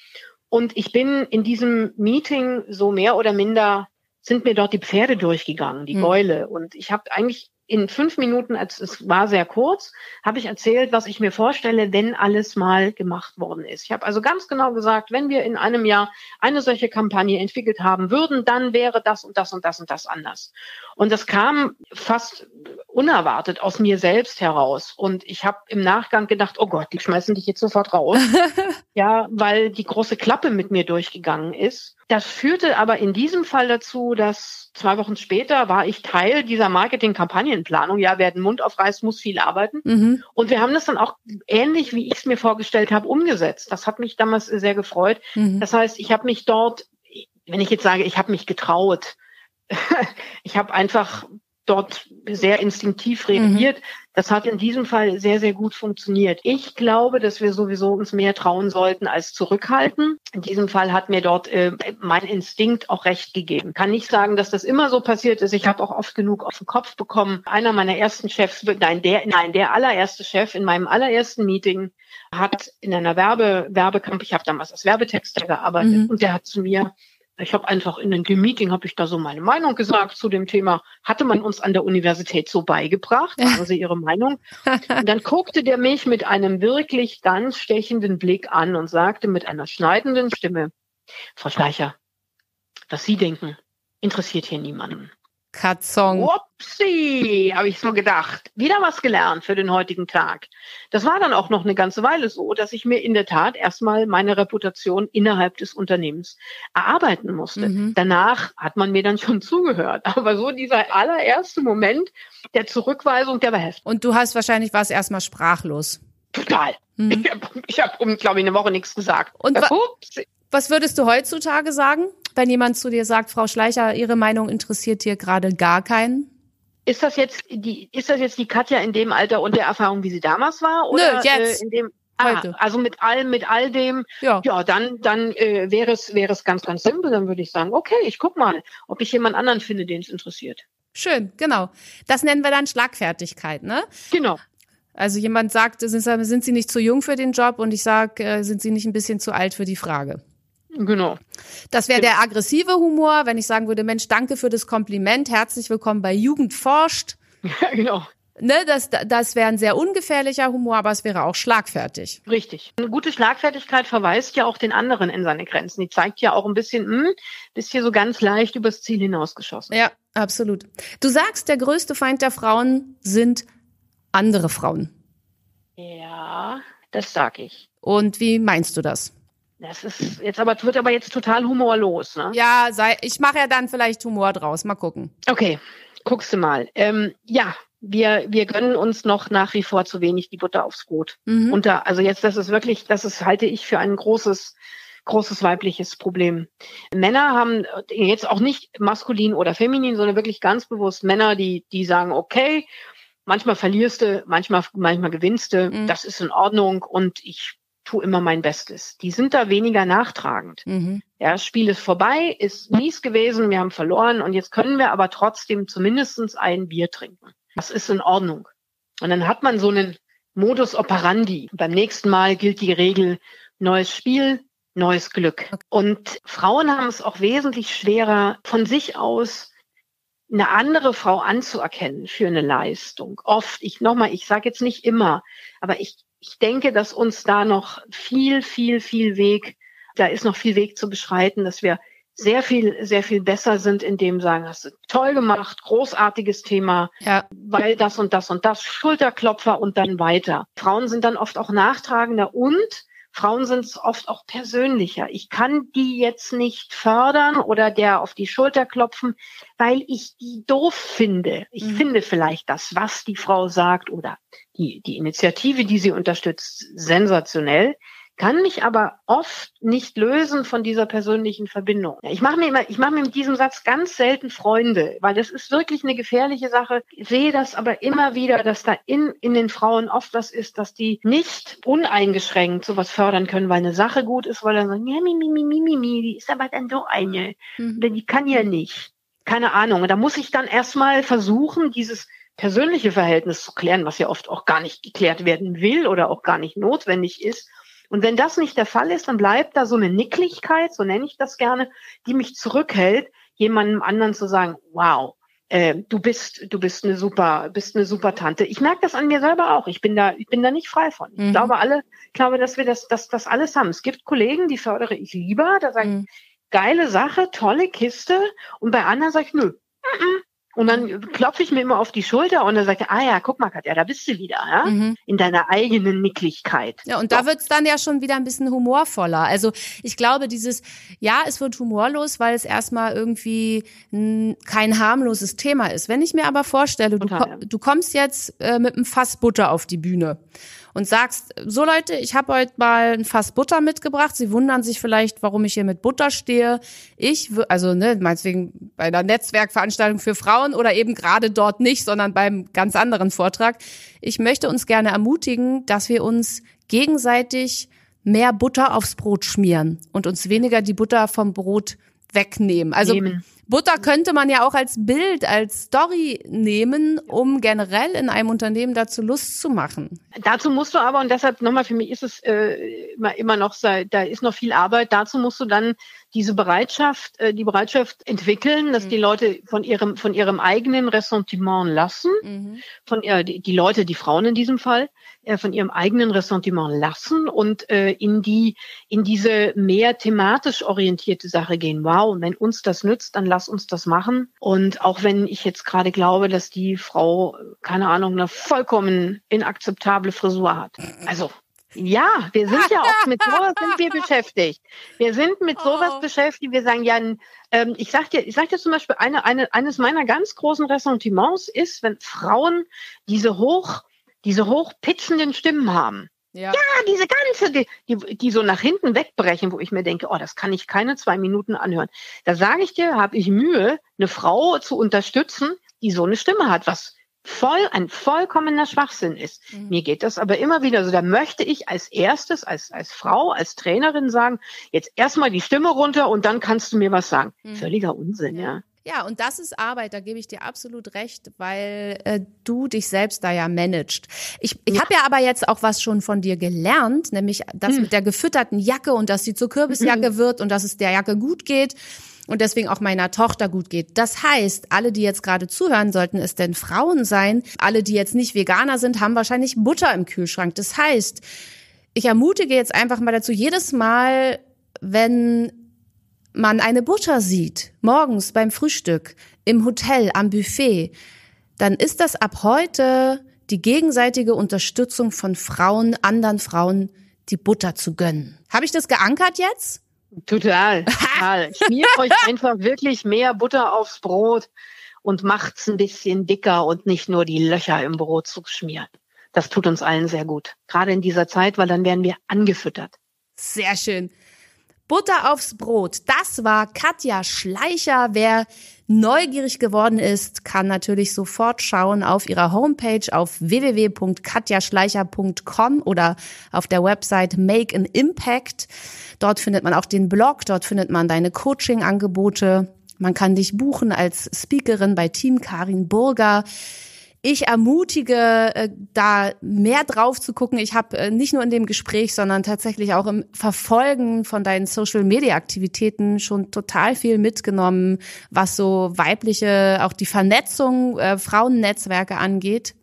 und ich bin in diesem Meeting so mehr oder minder, sind mir dort die Pferde durchgegangen, die mhm. Gäule. Und ich habe eigentlich in fünf Minuten, es war sehr kurz, habe ich erzählt, was ich mir vorstelle, wenn alles mal gemacht worden ist. Ich habe also ganz genau gesagt, wenn wir in einem Jahr eine solche Kampagne entwickelt haben würden, dann wäre das und das und das und das anders. Und das kam fast unerwartet aus mir selbst heraus. Und ich habe im Nachgang gedacht, oh Gott, die schmeißen dich jetzt sofort raus. *laughs* ja, weil die große Klappe mit mir durchgegangen ist. Das führte aber in diesem Fall dazu, dass zwei Wochen später war ich Teil dieser Marketing-Kampagnenplanung. Ja, wer den Mund aufreißt, muss viel arbeiten. Mhm. Und wir haben das dann auch ähnlich, wie ich es mir vorgestellt habe, umgesetzt. Das hat mich damals sehr gefreut. Mhm. Das heißt, ich habe mich dort, wenn ich jetzt sage, ich habe mich getraut, *laughs* ich habe einfach dort sehr instinktiv reagiert. Mhm. Das hat in diesem Fall sehr, sehr gut funktioniert. Ich glaube, dass wir sowieso uns mehr trauen sollten als zurückhalten. In diesem Fall hat mir dort äh, mein Instinkt auch recht gegeben. Kann nicht sagen, dass das immer so passiert ist. Ich habe auch oft genug auf den Kopf bekommen. Einer meiner ersten Chefs, nein, der, nein, der allererste Chef in meinem allerersten Meeting hat in einer Werbe, Werbekampagne, ich habe damals als Werbetexter gearbeitet mhm. und der hat zu mir ich habe einfach in einem Meeting habe ich da so meine Meinung gesagt zu dem Thema. Hatte man uns an der Universität so beigebracht? *laughs* Sagen Sie Ihre Meinung? Und dann guckte der mich mit einem wirklich ganz stechenden Blick an und sagte mit einer schneidenden Stimme, Frau Schleicher, was Sie denken, interessiert hier niemanden. Katzong. Upsi, habe ich so gedacht. Wieder was gelernt für den heutigen Tag. Das war dann auch noch eine ganze Weile so, dass ich mir in der Tat erstmal meine Reputation innerhalb des Unternehmens erarbeiten musste. Mhm. Danach hat man mir dann schon *laughs* zugehört. Aber so dieser allererste Moment der Zurückweisung, der war heftig. Und du hast wahrscheinlich was erstmal sprachlos. Total. Mhm. Ich habe, hab, glaube ich, eine Woche nichts gesagt. Und wa was würdest du heutzutage sagen? Wenn jemand zu dir sagt, Frau Schleicher, Ihre Meinung interessiert hier gerade gar keinen? Ist das jetzt die, ist das jetzt die Katja in dem Alter und der Erfahrung, wie sie damals war? Oder Nö, jetzt. Äh, in dem, ah, also mit allem, mit all dem, ja, ja dann, dann äh, wäre es, wäre es ganz, ganz simpel. Dann würde ich sagen, okay, ich guck mal, ob ich jemand anderen finde, den es interessiert. Schön, genau. Das nennen wir dann Schlagfertigkeit, ne? Genau. Also jemand sagt, sind, sind Sie nicht zu jung für den Job? Und ich sage, äh, sind Sie nicht ein bisschen zu alt für die Frage? Genau. Das wäre der aggressive Humor, wenn ich sagen würde, Mensch, danke für das Kompliment, herzlich willkommen bei Jugend forscht. Ja, *laughs* genau. Ne, das, das wäre ein sehr ungefährlicher Humor, aber es wäre auch schlagfertig. Richtig. Eine gute Schlagfertigkeit verweist ja auch den anderen in seine Grenzen. Die zeigt ja auch ein bisschen, hm, bist hier so ganz leicht übers Ziel hinausgeschossen. Ja, absolut. Du sagst, der größte Feind der Frauen sind andere Frauen. Ja, das sag ich. Und wie meinst du das? Das ist jetzt aber, wird aber jetzt total humorlos, ne? Ja, sei, ich mache ja dann vielleicht Humor draus. Mal gucken. Okay, guckst du mal. Ähm, ja, wir, wir gönnen uns noch nach wie vor zu wenig die Butter aufs Brot. Mhm. Und da, also jetzt, das ist wirklich, das ist, halte ich für ein großes, großes weibliches Problem. Männer haben jetzt auch nicht maskulin oder feminin, sondern wirklich ganz bewusst Männer, die, die sagen, okay, manchmal verlierst du, manchmal, manchmal gewinnst du, mhm. das ist in Ordnung und ich tue immer mein Bestes. Die sind da weniger nachtragend. Mhm. Ja, das Spiel ist vorbei, ist mies gewesen, wir haben verloren und jetzt können wir aber trotzdem zumindestens ein Bier trinken. Das ist in Ordnung. Und dann hat man so einen Modus operandi. Beim nächsten Mal gilt die Regel, neues Spiel, neues Glück. Und Frauen haben es auch wesentlich schwerer, von sich aus eine andere Frau anzuerkennen für eine Leistung. Oft, ich nochmal, ich sage jetzt nicht immer, aber ich ich denke, dass uns da noch viel, viel, viel Weg, da ist noch viel Weg zu beschreiten, dass wir sehr viel, sehr viel besser sind in dem sagen, hast du toll gemacht, großartiges Thema, ja. weil das und das und das, Schulterklopfer und dann weiter. Frauen sind dann oft auch nachtragender und Frauen sind es oft auch persönlicher. Ich kann die jetzt nicht fördern oder der auf die Schulter klopfen, weil ich die doof finde. Ich mhm. finde vielleicht das, was die Frau sagt oder die, die Initiative, die sie unterstützt, sensationell kann mich aber oft nicht lösen von dieser persönlichen Verbindung. Ich mache mir immer, ich mache mir mit diesem Satz ganz selten Freunde, weil das ist wirklich eine gefährliche Sache. Ich sehe das aber immer wieder, dass da in, in den Frauen oft das ist, dass die nicht uneingeschränkt sowas fördern können, weil eine Sache gut ist, weil dann sagen, ja, mi, mi, mi, mi, mi, mi, die ist aber dann so eine. Mhm. Die kann ja nicht. Keine Ahnung. Und da muss ich dann erstmal versuchen, dieses persönliche Verhältnis zu klären, was ja oft auch gar nicht geklärt werden will oder auch gar nicht notwendig ist und wenn das nicht der Fall ist, dann bleibt da so eine Nicklichkeit, so nenne ich das gerne, die mich zurückhält, jemandem anderen zu sagen, wow, äh, du bist, du bist eine super, bist eine super Tante. Ich merke das an mir selber auch. Ich bin da, ich bin da nicht frei von. Ich mhm. glaube alle, ich glaube, dass wir das, das, das alles haben. Es gibt Kollegen, die fördere ich lieber. Da sage ich, mhm. geile Sache, tolle Kiste. Und bei anderen sage ich, nö, und dann klopfe ich mir immer auf die Schulter und dann sagt er, ah ja, guck mal, Katja, da bist du wieder, ja? Mhm. In deiner eigenen Nicklichkeit. Ja, und so. da wird's dann ja schon wieder ein bisschen humorvoller. Also ich glaube, dieses, ja, es wird humorlos, weil es erstmal irgendwie kein harmloses Thema ist. Wenn ich mir aber vorstelle, Total, du, ja. du kommst jetzt äh, mit einem Fass Butter auf die Bühne und sagst, so Leute, ich habe heute mal ein Fass Butter mitgebracht. Sie wundern sich vielleicht, warum ich hier mit Butter stehe. Ich, also ne, meinetwegen bei einer Netzwerkveranstaltung für Frauen oder eben gerade dort nicht, sondern beim ganz anderen Vortrag. Ich möchte uns gerne ermutigen, dass wir uns gegenseitig mehr Butter aufs Brot schmieren und uns weniger die Butter vom Brot wegnehmen. Also Nehmen. Butter könnte man ja auch als Bild, als Story nehmen, um generell in einem Unternehmen dazu Lust zu machen. Dazu musst du aber, und deshalb nochmal, für mich ist es äh, immer, immer noch, da ist noch viel Arbeit, dazu musst du dann diese Bereitschaft, äh, die Bereitschaft entwickeln, dass mhm. die Leute von ihrem, von ihrem eigenen Ressentiment lassen, mhm. von äh, die, die Leute, die Frauen in diesem Fall, äh, von ihrem eigenen Ressentiment lassen und äh, in die, in diese mehr thematisch orientierte Sache gehen. Wow, wenn uns das nützt, dann lass uns das machen. Und auch wenn ich jetzt gerade glaube, dass die Frau, keine Ahnung, eine vollkommen inakzeptable Frisur hat. Also ja, wir sind ja auch mit sowas sind wir beschäftigt. Wir sind mit sowas oh. beschäftigt. Wir sagen ja, ähm, ich sag dir, ich sag dir zum Beispiel eine, eine, eines meiner ganz großen Ressentiments ist, wenn Frauen diese hoch, diese hochpitchenden Stimmen haben. Ja. ja, diese ganze, die, die, die so nach hinten wegbrechen, wo ich mir denke, oh, das kann ich keine zwei Minuten anhören. Da sage ich dir, habe ich Mühe, eine Frau zu unterstützen, die so eine Stimme hat, was voll ein vollkommener Schwachsinn ist. Mhm. Mir geht das aber immer wieder so. Da möchte ich als erstes, als, als Frau, als Trainerin sagen, jetzt erstmal die Stimme runter und dann kannst du mir was sagen. Mhm. Völliger Unsinn, ja. Ja, und das ist Arbeit, da gebe ich dir absolut recht, weil äh, du dich selbst da ja managst. Ich, ich ja. habe ja aber jetzt auch was schon von dir gelernt, nämlich das hm. mit der gefütterten Jacke und dass sie zur Kürbisjacke hm. wird und dass es der Jacke gut geht und deswegen auch meiner Tochter gut geht. Das heißt, alle, die jetzt gerade zuhören, sollten es denn Frauen sein. Alle, die jetzt nicht Veganer sind, haben wahrscheinlich Butter im Kühlschrank. Das heißt, ich ermutige jetzt einfach mal dazu, jedes Mal, wenn man eine Butter sieht, morgens beim Frühstück, im Hotel, am Buffet, dann ist das ab heute die gegenseitige Unterstützung von Frauen, anderen Frauen, die Butter zu gönnen. Habe ich das geankert jetzt? Total, *laughs* total. Schmiert euch einfach wirklich mehr Butter aufs Brot und macht's ein bisschen dicker und nicht nur die Löcher im Brot zu schmieren. Das tut uns allen sehr gut. Gerade in dieser Zeit, weil dann werden wir angefüttert. Sehr schön. Butter aufs Brot. Das war Katja Schleicher. Wer neugierig geworden ist, kann natürlich sofort schauen auf ihrer Homepage auf www.katjaschleicher.com oder auf der Website Make an Impact. Dort findet man auch den Blog, dort findet man deine Coaching-Angebote. Man kann dich buchen als Speakerin bei Team Karin Burger ich ermutige, äh, da mehr drauf zu gucken. Ich habe äh, nicht nur in dem Gespräch, sondern tatsächlich auch im Verfolgen von deinen Social-Media-Aktivitäten schon total viel mitgenommen, was so weibliche, auch die Vernetzung, äh, Frauennetzwerke angeht.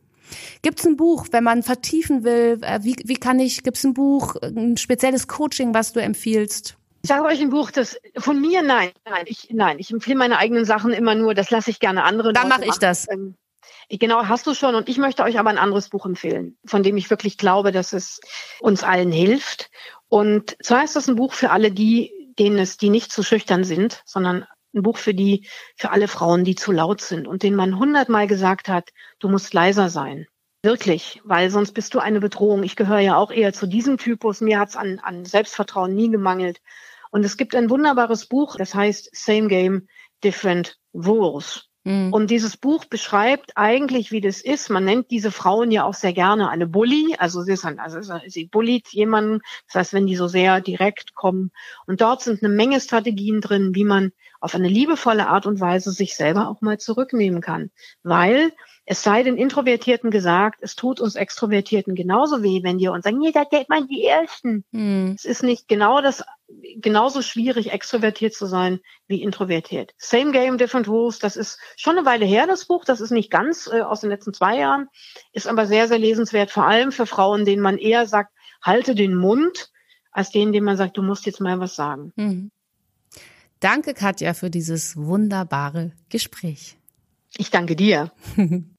Gibt es ein Buch, wenn man vertiefen will? Äh, wie, wie kann ich, gibt es ein Buch, ein spezielles Coaching, was du empfiehlst? Ich sage euch ein Buch, das von mir nein, nein, ich nein, ich empfehle meine eigenen Sachen immer nur, das lasse ich gerne andere. Dann mache ich das. Ähm, Genau, hast du schon. Und ich möchte euch aber ein anderes Buch empfehlen, von dem ich wirklich glaube, dass es uns allen hilft. Und zwar ist das ein Buch für alle die, denen es, die nicht zu schüchtern sind, sondern ein Buch für die, für alle Frauen, die zu laut sind und denen man hundertmal gesagt hat, du musst leiser sein. Wirklich, weil sonst bist du eine Bedrohung. Ich gehöre ja auch eher zu diesem Typus. Mir hat's an, an Selbstvertrauen nie gemangelt. Und es gibt ein wunderbares Buch, das heißt Same Game, Different Rules. Mhm. Und dieses Buch beschreibt eigentlich, wie das ist. Man nennt diese Frauen ja auch sehr gerne eine Bully. Also sie, ist ein, also sie bullied jemanden. Das heißt, wenn die so sehr direkt kommen. Und dort sind eine Menge Strategien drin, wie man auf eine liebevolle Art und Weise sich selber auch mal zurücknehmen kann. Weil es sei den Introvertierten gesagt, es tut uns Extrovertierten genauso weh, wenn die uns sagen, nee, da geht man die Ersten. Mhm. Es ist nicht genau das, genauso schwierig, extrovertiert zu sein wie introvertiert. Same game, different rules. Das ist schon eine Weile her, das Buch. Das ist nicht ganz äh, aus den letzten zwei Jahren, ist aber sehr, sehr lesenswert, vor allem für Frauen, denen man eher sagt, halte den Mund, als denen, denen man sagt, du musst jetzt mal was sagen. Mhm. Danke, Katja, für dieses wunderbare Gespräch. Ich danke dir. *laughs*